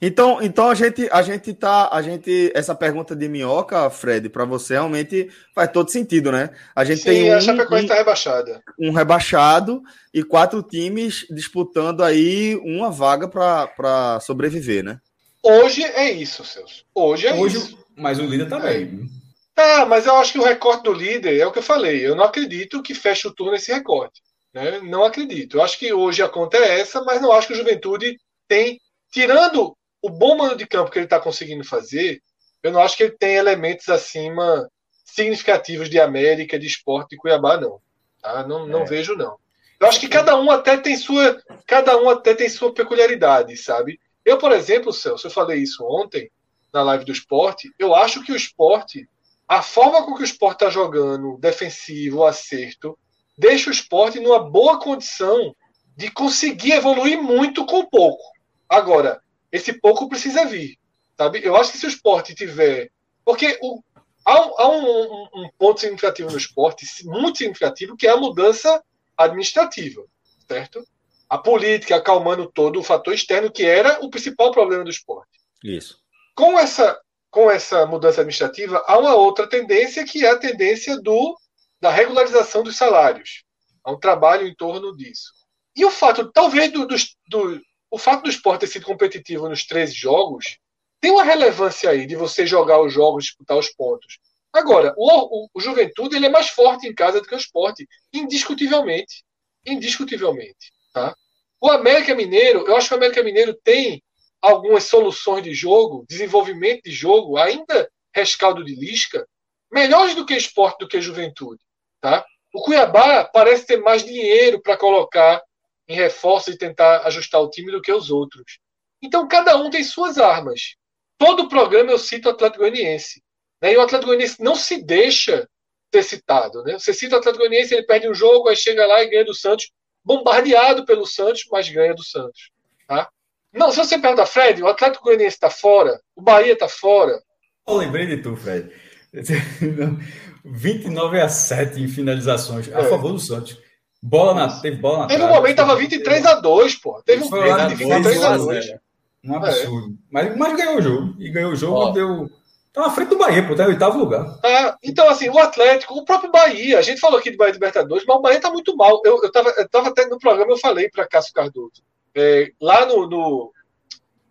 Speaker 1: Então, então a gente, a gente tá, a gente, essa pergunta de minhoca, Fred, para você realmente faz todo sentido, né? A gente
Speaker 2: Sim,
Speaker 1: tem
Speaker 2: a
Speaker 1: um,
Speaker 2: Chapecoense está rebaixada.
Speaker 1: um, rebaixado e quatro times disputando aí uma vaga para sobreviver, né?
Speaker 2: Hoje é isso, Celso. Hoje é
Speaker 4: Hoje,
Speaker 2: isso.
Speaker 4: mas o líder tá bem.
Speaker 2: Ah, mas eu acho que o recorte do líder é o que eu falei. Eu não acredito que feche o turno esse recorte. Né? Não acredito. Eu acho que hoje a conta é essa, mas não acho que o Juventude tem, tirando o bom mano de campo que ele está conseguindo fazer, eu não acho que ele tem elementos acima significativos de América, de esporte de Cuiabá, não. Tá? Não, não
Speaker 4: É.
Speaker 2: vejo, não. Eu acho que cada um até tem sua, cada um até tem sua peculiaridade, sabe? Eu, por exemplo, Celso, eu falei isso ontem na live do esporte, eu acho que o esporte, a forma com que o esporte está jogando, defensivo, acerto, deixa o esporte numa boa condição de conseguir evoluir muito com pouco. Agora, esse pouco precisa vir, sabe? Eu acho que se o esporte tiver. Porque o, há, um, há um- um- um ponto significativo no esporte, muito significativo, que é a mudança administrativa, certo? A política acalmando todo o fator externo, que era o principal problema do esporte
Speaker 1: Isso.
Speaker 2: com essa, com essa mudança administrativa, há uma outra tendência que é a tendência do, da regularização dos salários. Há um trabalho em torno disso. E o fato, talvez, do, do, o fato do esporte ter sido competitivo nos 13 jogos tem uma relevância aí de você jogar os jogos, disputar os pontos. Agora, o, o, o Juventude ele é mais forte em casa do que o esporte, indiscutivelmente. Indiscutivelmente. Tá? O América Mineiro, eu acho que o América Mineiro tem algumas soluções de jogo, desenvolvimento de jogo, ainda rescaldo de lisca, melhores do que esporte, do que juventude. Tá? O Cuiabá parece ter mais dinheiro para colocar em reforço e tentar ajustar o time do que os outros. Então, cada um tem suas armas. Todo programa eu cito o Atlético Goianiense. Né? E o Atlético Goianiense não se deixa ser citado. Né? Você cita o Atlético Goianiense, ele perde um jogo, aí chega lá e ganha do Santos, bombardeado pelo Santos, mas ganha do Santos. Tá? Não, se você pergunta, Fred, o Atlético Goianiense está fora, o Bahia está fora.
Speaker 4: Eu lembrei de tu, Fred. 29 a 7 em finalizações a
Speaker 2: É.
Speaker 4: favor do Santos. Bola na, teve bola na
Speaker 2: Teve um momento estava 23 a 2, pô. Teve um momento de
Speaker 4: na
Speaker 2: 23 a
Speaker 3: 2,
Speaker 2: 2.
Speaker 3: né?
Speaker 4: Um absurdo. Mas, mas ganhou o jogo. E ganhou o jogo
Speaker 3: Ó.
Speaker 4: deu. Tá na frente do Bahia, pô, tá em oitavo lugar.
Speaker 2: Tá? Então, assim, o Atlético, o próprio Bahia, a gente falou aqui de Bahia Libertadores, mas o Bahia tá muito mal. Eu, eu, tava, eu tava até no programa, eu falei para Cássio Cardoso. É, lá no, no,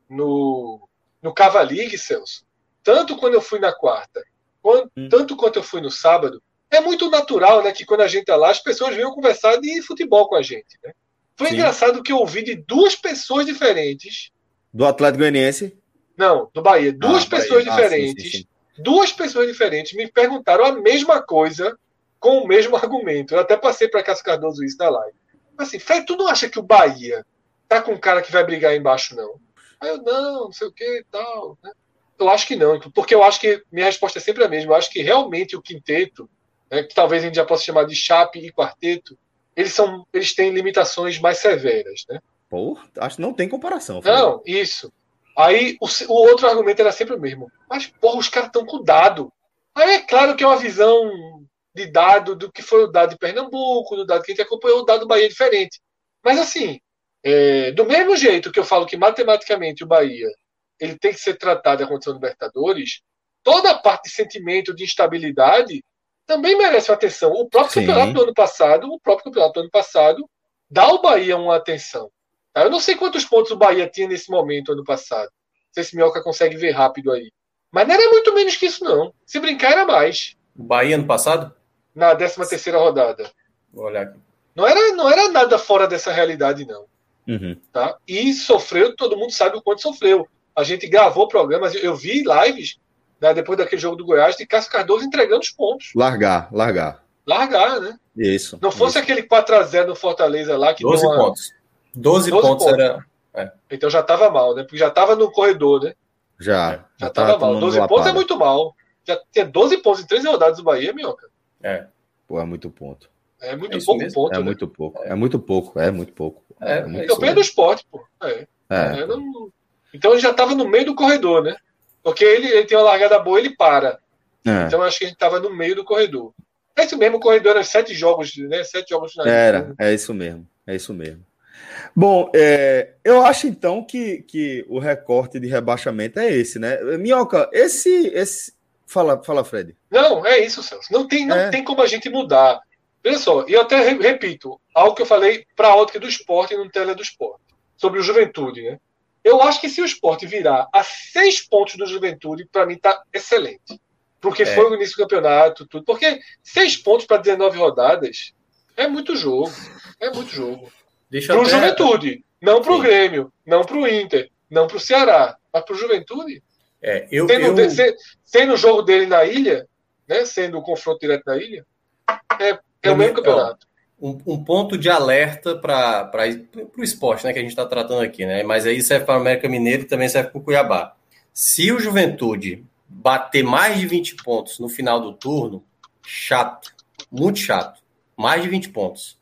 Speaker 2: no, no Cava League, Celso, tanto quando eu fui na quarta, quanto,
Speaker 1: Hum.
Speaker 2: tanto quanto eu fui no sábado, é muito natural, né, que quando a gente tá lá, as pessoas venham conversar de futebol com a gente, né? Foi
Speaker 1: Sim.
Speaker 2: engraçado que eu ouvi de duas pessoas diferentes
Speaker 1: Do Atlético Goianiense.
Speaker 2: não, do Bahia. Duas
Speaker 1: Ah, Bahia.
Speaker 2: pessoas
Speaker 1: Ah, sim,
Speaker 2: diferentes
Speaker 1: sim, sim.
Speaker 2: duas pessoas diferentes me perguntaram a mesma coisa com o mesmo argumento. Eu até passei para Cássio Cardoso isso na live. Assim, Fred, tu não acha que o Bahia tá com um cara que vai brigar embaixo, não? Aí eu, não, não sei o que e tal. Né? Eu acho que não, porque eu acho que minha resposta é sempre a mesma. Eu acho que realmente o quinteto, né, que talvez a gente já possa chamar de chape e quarteto, eles são, eles têm limitações mais severas, né?
Speaker 1: Pô, acho que não tem comparação.
Speaker 2: Não, isso. Aí o, o, outro argumento era sempre o mesmo. Mas, porra, os caras estão com dado. Aí é claro que é uma visão de dado do que foi o dado de Pernambuco, do dado que a gente acompanhou, o dado do Bahia é diferente. Mas assim, é, do mesmo jeito que eu falo que matematicamente o Bahia ele tem que ser tratado a condição Libertadores, toda a parte de sentimento de instabilidade também merece uma atenção. O próprio Sim. campeonato do ano passado, o próprio campeonato do ano passado, dá ao Bahia uma atenção. Tá? Eu não sei quantos pontos o Bahia tinha nesse momento ano passado. Não sei se Minhoca consegue ver rápido aí. Mas não era muito menos que isso, não. Se brincar, era mais.
Speaker 3: O Bahia ano passado?
Speaker 2: Na 13 terceira rodada.
Speaker 3: Vou olhar aqui.
Speaker 2: Não era, não era nada fora dessa realidade, não.
Speaker 1: Uhum.
Speaker 2: Tá? E sofreu, todo mundo sabe o quanto sofreu. A gente gravou programas, eu vi lives né, depois daquele jogo do Goiás, de Cássio Cardoso entregando os pontos.
Speaker 1: Largar, largar.
Speaker 2: Largar, né?
Speaker 1: Isso.
Speaker 2: Não fosse
Speaker 1: isso.
Speaker 2: aquele 4x0 no Fortaleza lá que
Speaker 3: 12
Speaker 2: deu uma...
Speaker 3: pontos. 12, 12 pontos, pontos, era.
Speaker 2: É. Então já estava mal, né? Porque já estava no corredor, né?
Speaker 1: Já.
Speaker 2: Já estava mal. 12 pontos lapada. é muito mal. Já tinha 12 pontos em 13 rodadas do Bahia, minhoca.
Speaker 3: É.
Speaker 1: Pô, é muito ponto.
Speaker 2: É muito é pouco mesmo? ponto.
Speaker 1: É
Speaker 2: né?
Speaker 1: muito pouco. É muito pouco. É muito pouco.
Speaker 2: É, é muito campeão do esporte, pô. É. é. Não... Então ele já estava no meio do corredor, né? Porque ele, ele tem uma largada boa, ele para. É. Então acho que a gente estava no meio do corredor. É isso mesmo, o corredor era sete jogos, né? Sete jogos.
Speaker 1: Era, é isso mesmo. É isso mesmo. Bom, é, eu acho então que, que o recorte de rebaixamento é esse, né? Minhoca, esse. esse... Fala, fala, Fred.
Speaker 2: Não, é isso, Celso. Não tem, não é. tem como a gente mudar. Veja só, e eu até repito, algo que eu falei para a ótica do esporte e no tele do esporte, sobre o juventude, né? Eu acho que se o esporte virar a seis pontos do juventude, para mim tá excelente. Porque é. foi o início do campeonato, tudo. Porque seis pontos para 19 rodadas é muito jogo. É muito jogo. Para o. Juventude, não para o Grêmio, não para o Inter, não para o Ceará, mas para o Juventude.
Speaker 3: É, eu,
Speaker 2: sendo,
Speaker 3: eu...
Speaker 2: sendo o jogo dele na ilha, né, sendo o confronto direto na ilha, é, é o mesmo campeonato.
Speaker 3: Um, um, ponto de alerta para o esporte, né, que a gente está tratando aqui, né? Mas aí serve para o América Mineiro e também serve para o Cuiabá. Se o Juventude bater mais de 20 pontos no final do turno, chato, muito chato. Mais de 20 pontos.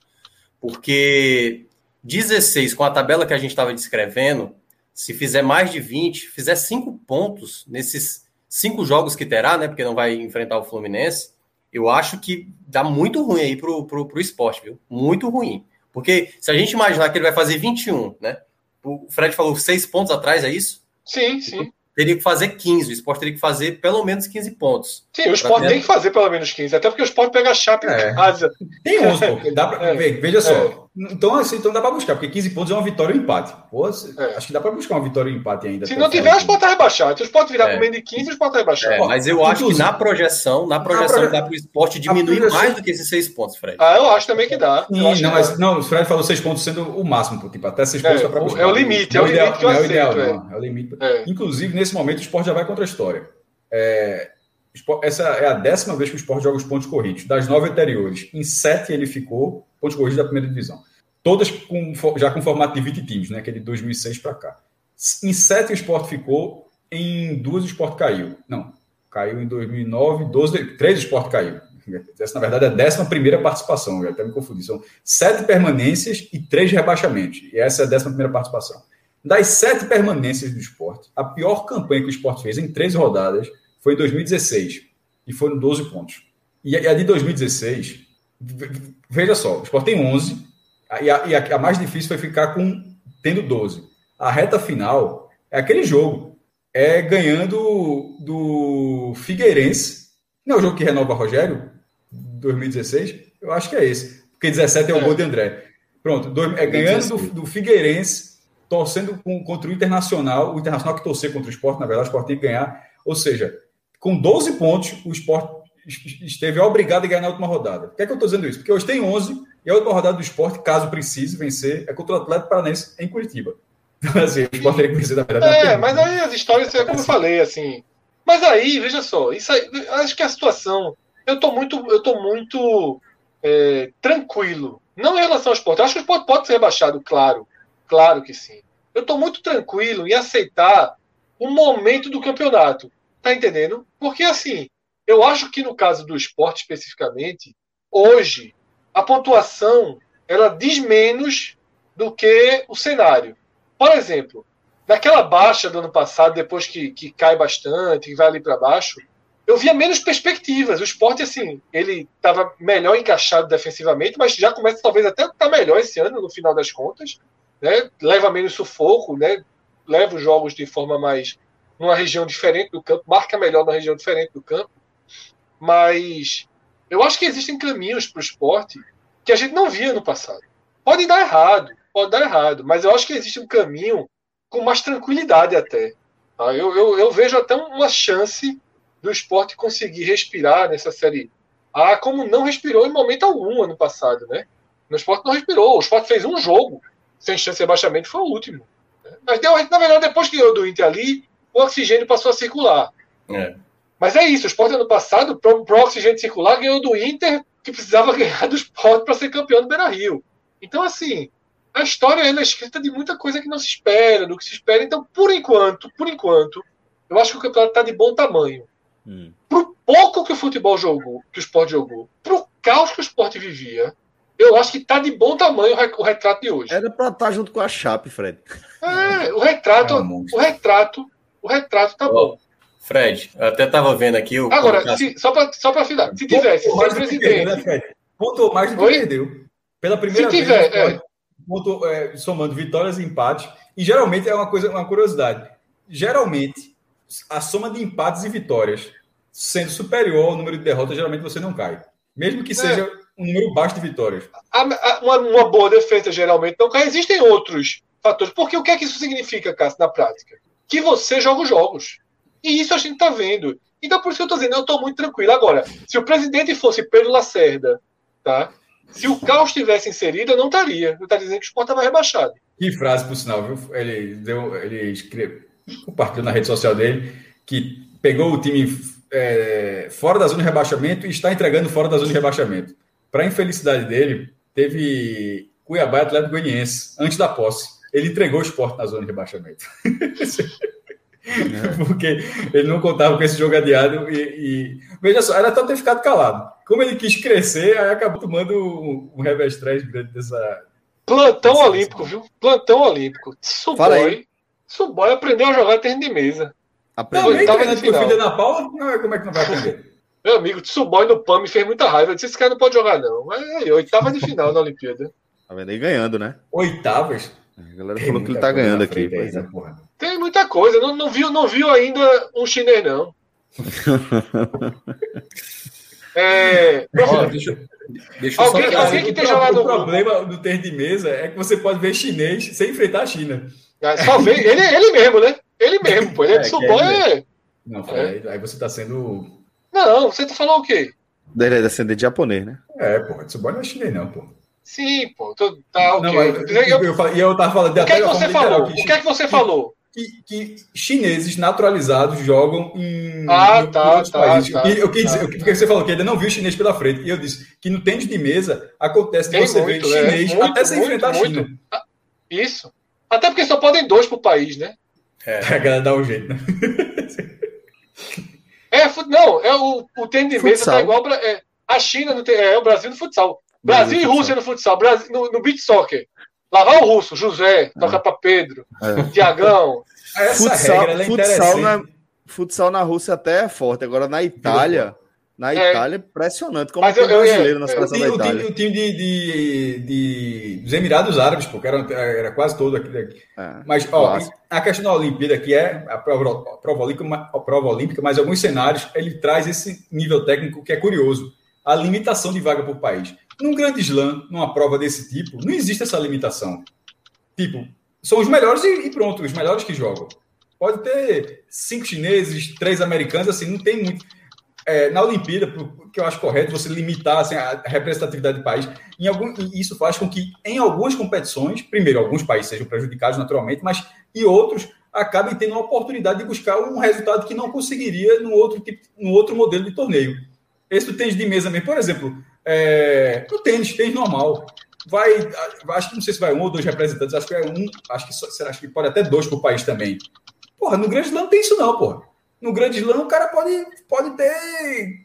Speaker 3: Porque 16, com a tabela que a gente estava descrevendo, se fizer mais de 20, fizer 5 pontos nesses cinco jogos que terá, né? Porque não vai enfrentar o Fluminense, eu acho que dá muito ruim aí pro, pro, pro esporte, viu? Muito ruim. Porque se a gente imaginar que ele vai fazer 21, né? O Fred falou seis pontos atrás, é isso?
Speaker 2: Sim, sim
Speaker 3: teria que fazer 15. O esporte teria que fazer pelo menos 15 pontos.
Speaker 2: Sim, o esporte tem que fazer pelo menos 15, até porque o esporte pega a chapa é. em casa.
Speaker 4: Tem 11, pô. Dá pra, é. Veja só. É. Então, assim, então dá para buscar, porque 15 pontos é uma vitória ou um empate. Pô, é. Acho que dá para buscar uma vitória ou um empate ainda.
Speaker 2: Se não tiver, o esporte vai rebaixar. Então, o esporte virar é. com menos de 15, o esporte vai rebaixar.
Speaker 3: É, mas eu acho que na projeção, na projeção, proje... dá para o esporte diminuir projeção... mais do que esses 6 pontos, Fred.
Speaker 2: Ah, eu acho também que dá.
Speaker 4: Sim, não, mas não, o Fred falou 6 pontos sendo o máximo, tipo, até 6 pontos
Speaker 2: é,
Speaker 4: dá para buscar.
Speaker 2: É o limite, é o limite que eu aceito.
Speaker 4: É o limite. Inclusive, nesse momento, o esporte já vai contra a história. É, essa é a décima vez que o esporte joga os pontos corridos. Das nove anteriores, em sete ele ficou pontos corridos da primeira divisão todas com, já com formato de 20 times, né? Que é de 2006 para cá. Em sete o esporte ficou, em duas o esporte caiu. Não, caiu em 2009, 12, três o esporte caiu. Essa, na verdade, é a décima primeira participação, eu até me confundi. São sete permanências e três rebaixamentos. E essa é a décima primeira participação. Das sete permanências do esporte, a pior campanha que o esporte fez em três rodadas foi em 2016. E foram 12 pontos. E a de 2016, veja só, o esporte tem 11, e a, e a, mais difícil foi ficar com tendo 12. A reta final é aquele jogo. É ganhando do Figueirense. Não é o jogo que renova Rogério? 2016? Eu acho que é esse. Porque 17 é o é. gol de André. Pronto, é ganhando do, do Figueirense, torcendo com, contra o Internacional. O Internacional que torcer contra o esporte, na verdade, o esporte tem que ganhar. Ou seja, com 12 pontos, o esporte esteve obrigado a ganhar na última rodada. Por que, é que eu estou dizendo isso? Porque hoje tem 11 e a última rodada do esporte, caso precise vencer, é contra o Atlético Paranaense em Curitiba. Então, assim, o esporte vencer,
Speaker 2: na verdade. É, mas aí as histórias, é como eu falei, assim, Mas aí, veja só, isso aí, acho que a situação. Eu tô muito, eu tô muito é, tranquilo. Não em relação ao esporte. Eu acho que o esporte pode ser rebaixado, claro. Claro que sim. Eu estou muito tranquilo em aceitar o momento do campeonato. Tá entendendo? Porque assim, eu acho que no caso do esporte especificamente, hoje, a pontuação ela diz menos do que o cenário. Por exemplo, naquela baixa do ano passado, depois que, que cai bastante, que vai ali para baixo, eu via menos perspectivas. O esporte, assim, ele estava melhor encaixado defensivamente, mas já começa talvez até estar tá melhor esse ano, no final das contas. Né? Leva menos sufoco, né? leva os jogos de forma mais. numa região diferente do campo, marca melhor numa região diferente do campo. Mas eu acho que existem caminhos para o esporte que a gente não via no passado. Pode dar errado, pode dar errado, mas eu acho que existe um caminho com mais tranquilidade até. Tá? Eu, eu, eu vejo até uma chance do esporte conseguir respirar nessa série A, como não respirou em momento algum ano passado, né? O esporte não respirou. O esporte fez um jogo sem chance de rebaixamento, foi o último. Mas deu, na verdade, depois que ganhou do Inter ali, o oxigênio passou a circular. É. Mas é isso, o esporte ano passado, para o oxigênio circular, ganhou do Inter, que precisava ganhar do esporte para ser campeão do Beira Rio. Então, assim, a história é escrita de muita coisa que não se espera, do que se espera. Então, por enquanto, por enquanto, eu acho que o campeonato está de bom tamanho. Hum. Pro pouco que o futebol jogou, que o esporte jogou, pro caos que o esporte vivia, eu acho que tá de bom tamanho o retrato de hoje.
Speaker 1: Era para estar tá junto com a Chape, Fred.
Speaker 2: É, o retrato, é o retrato, o retrato tá oh, bom.
Speaker 3: Fred, eu até tava vendo aqui o.
Speaker 2: Agora, se, só para só para final, se tivesse
Speaker 4: sem presidente. Perdeu, né, Fred? Pontuou mais do que Oi? perdeu. Pela primeira
Speaker 2: se
Speaker 4: vez.
Speaker 2: Tiver, é.
Speaker 4: ponto, é, somando vitórias e empates. E geralmente é uma coisa, uma curiosidade. Geralmente, a soma de empates e vitórias sendo superior ao número de derrotas, geralmente você não cai. Mesmo que é. seja um número baixo de vitórias.
Speaker 2: Uma, uma, boa defesa geralmente não cai. Existem outros fatores. Porque o que é que isso significa, Cássio, na prática? Que você joga os jogos. E isso a gente está vendo. Então, por isso que eu estou dizendo, eu estou muito tranquilo. Agora, se o presidente fosse Pedro Lacerda, tá? Se o caos tivesse inserido, eu não estaria. Eu estaria dizendo que o Sport estava rebaixado.
Speaker 4: Que frase, por sinal, viu? Ele, deu, ele escreveu, compartilhou na rede social dele que pegou o time é, fora da zona de rebaixamento e está entregando fora da zona de rebaixamento. Para infelicidade dele, teve Cuiabá e Atlético Goianiense antes da posse. Ele entregou o esporte na zona de rebaixamento. É. Porque ele não contava com esse jogo adiado e, e... Veja só, era só ter ficado calado. Como ele quis crescer, aí acabou tomando um, um revés grande dessa.
Speaker 2: Plantão dessa olímpico, viu? Plantão olímpico. Suboy. Suboy aprendeu a jogar terreno de mesa.
Speaker 4: Aprendeu. Não, tava de filho na Paula, como é que não vai aprender?
Speaker 2: Meu amigo, Tsuboy no PAN me fez muita raiva. Eu disse: esse cara não pode jogar, não. Mas é, oitava de final na Olimpíada.
Speaker 1: Tá vendo aí ganhando, né?
Speaker 4: Oitavas?
Speaker 1: A galera Tem falou que ele tá ganhando aqui. Aí,
Speaker 2: é. Tem muita coisa. Não, não, viu, não viu ainda um chinês, não. é...
Speaker 4: Deixa, deixa alguém, alguém que esteja lá no. O problema do ter de mesa é que você pode ver chinês sem enfrentar a China.
Speaker 2: É, só vê, ele, ele mesmo, né? Ele mesmo, pô. Ele é, de Tsuboy. É...
Speaker 4: Não, é. aí você tá sendo
Speaker 2: não, você tá falando o quê?
Speaker 1: Dele é descendente de japonês, né?
Speaker 4: É, pô. Tsuboi não é chinês, não, pô.
Speaker 2: Sim, pô. Tô, tá, ok.
Speaker 4: Não, eu, eu, eu, eu tava falando...
Speaker 2: O que é que você falou? Que, o que é que você falou?
Speaker 4: Que, que, chineses naturalizados jogam em,
Speaker 2: ah, em, tá, outros
Speaker 4: tá, países. Tá, eu, quis tá. dizer, porque você falou que ainda não viu chinês pela frente. E eu disse que no tênis de mesa acontece de você muito, ver chinês é, muito, até sem enfrentar a China. Ah,
Speaker 2: isso. Até porque só podem dois pro país, né?
Speaker 4: É, a galera dá um jeito, né?
Speaker 2: É, não, é o, o tênis de mesa tá igual é, a China, no, é o Brasil no futsal. Brasil, Brasil e Rússia no futsal, Brasil, no, no beat soccer. Lá vai o russo, José, toca é. para Pedro, é. Tiagão.
Speaker 1: Futsal, é futsal, na, futsal na Rússia até é forte, agora na Itália. Na é. Itália, impressionante como
Speaker 2: Mas é brasileiro
Speaker 4: na seleção da Itália. O time, de, de, de, dos Emirados Árabes, porque era, era quase todo aqui. É, mas ó, a questão da Olimpíada, que é a prova, a prova, olímpica, a prova olímpica, mas em alguns cenários ele traz esse nível técnico que é curioso. A limitação de vaga por país. Num grande slam, numa prova desse tipo, não existe essa limitação. Tipo, são os melhores e, pronto, os melhores que jogam. Pode ter cinco chineses, três americanos, assim, não tem muito é, na Olimpíada, que eu acho correto você limitar assim, a representatividade do país, em algum, isso faz com que em algumas competições, primeiro, alguns países sejam prejudicados naturalmente, mas e outros acabem tendo a oportunidade de buscar um resultado que não conseguiria no outro, tipo, no outro modelo de torneio. Esse do tênis de mesa mesmo, por exemplo, é, o tênis, tênis normal, vai, acho que não sei se vai um ou dois representantes, acho que é um, acho que, será, acho que pode até dois para o país também. Porra, no Grande Slam não tem isso não, porra. No Grande Slam o cara pode, pode ter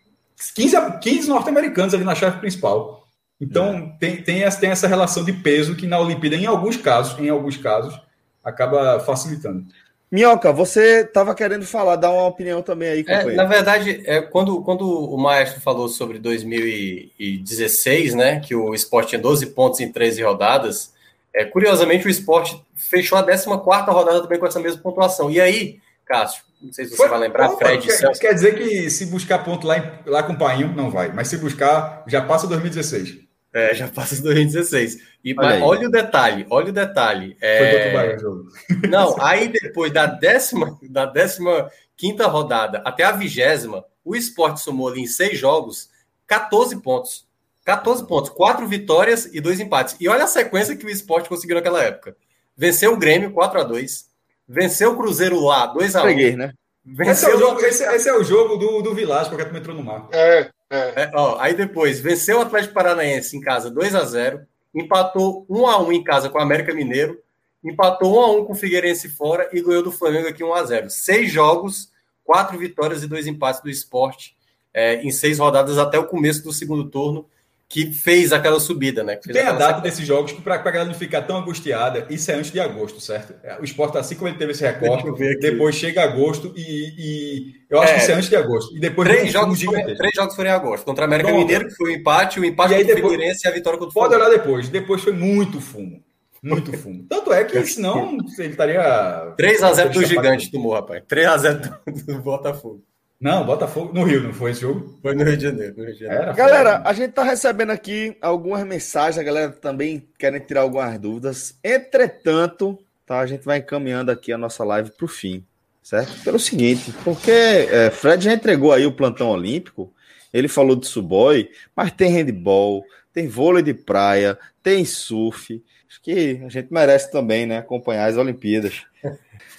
Speaker 4: 15, 15 norte-americanos ali na chave principal. Então é. tem, tem, essa, tem essa relação de peso que na Olimpíada, em alguns casos, em alguns casos, acaba facilitando.
Speaker 1: Minhoca, você estava querendo falar, dar uma opinião também aí,
Speaker 3: É, na verdade, é, quando, quando o Maestro falou sobre 2016, né, que o esporte tinha 12 pontos em 13 rodadas, é, curiosamente o esporte fechou a 14 rodada também com essa mesma pontuação. E aí, Cássio, não sei se você Foi, vai lembrar, opa, Fred.
Speaker 4: Quer, quer, dizer que se buscar ponto lá, em, lá com o Painho, não vai, mas se buscar, já passa 2016.
Speaker 3: É, já passa 2016. E olha, olha o detalhe, olha o detalhe. É... Foi contra o Bahia, jogo. Não, aí depois da décima, da décima quinta rodada até a vigésima, o esporte somou ali em seis jogos 14 pontos. 14 pontos, quatro vitórias e dois empates. E olha a sequência que o esporte conseguiu naquela época. Venceu o Grêmio 4 a 2 venceu o Cruzeiro lá 2 a 1
Speaker 4: Peguei, né? Venceu esse, é o jogo, esse, esse, é o jogo do, do Vilagem, porque tu entrou no mar.
Speaker 3: É, é. é ó, aí depois, venceu o Atlético Paranaense em casa 2 a 0 empatou 1 a 1 em casa com o América Mineiro, empatou 1 a 1 com o Figueirense fora e ganhou do Flamengo aqui 1 a 0 Seis jogos, quatro vitórias e dois empates do esporte é, em seis rodadas até o começo do segundo turno que fez aquela subida, né?
Speaker 4: Tem a data desses jogos para a galera não ficar tão angustiada. Isso é antes de agosto, certo? É, o esporte, assim como ele teve esse recorte, depois chega agosto e, e eu acho é, que isso é antes de agosto. E depois
Speaker 3: três, jogos, foi, três jogos foram em agosto. Contra a América Pronto. Mineiro, que foi o um empate, o empate contra o Figueirense e a vitória contra o
Speaker 4: Pode olhar depois. Depois foi muito fumo. Muito fumo. Tanto é que senão ele estaria.
Speaker 3: 3x0 do Gigante tomou, rapaz. 3x0 do, do Botafogo.
Speaker 4: Não, Botafogo no Rio, não foi esse jogo?
Speaker 3: Foi no Rio de Janeiro. Rio de Janeiro.
Speaker 1: Era, galera, a gente tá recebendo aqui algumas mensagens, a galera também querem tirar algumas dúvidas. Entretanto, tá, a gente vai encaminhando aqui a nossa live para o fim, certo? Pelo seguinte, porque é, Fred já entregou aí o plantão olímpico, ele falou de subói, mas tem handball, tem vôlei de praia, tem surf. Acho que a gente merece também, né, acompanhar as Olimpíadas.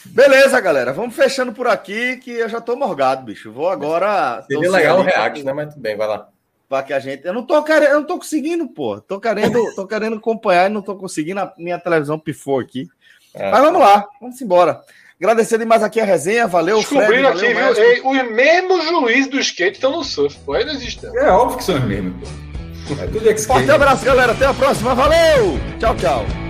Speaker 1: Beleza, galera. Vamos fechando por aqui, que eu já tô morgado, bicho. Vou agora.
Speaker 3: Seria legal o React, né? Mas tudo bem, vai lá.
Speaker 1: Para que a gente. Eu não tô querendo, eu não tô conseguindo, pô. Tô querendo, tô querendo acompanhar e não tô conseguindo. A minha televisão pifou aqui. É, Mas vamos lá, vamos embora. Agradecer demais aqui a resenha, valeu,
Speaker 2: Descobrindo Fred, aqui, valeu, viu? Os mesmos juízes do skate estão no surf, pô. Aí não existe.
Speaker 4: É óbvio que são os mesmos, pô.
Speaker 1: É tudo Forte abraço, galera. Até a próxima. Valeu! Tchau, tchau.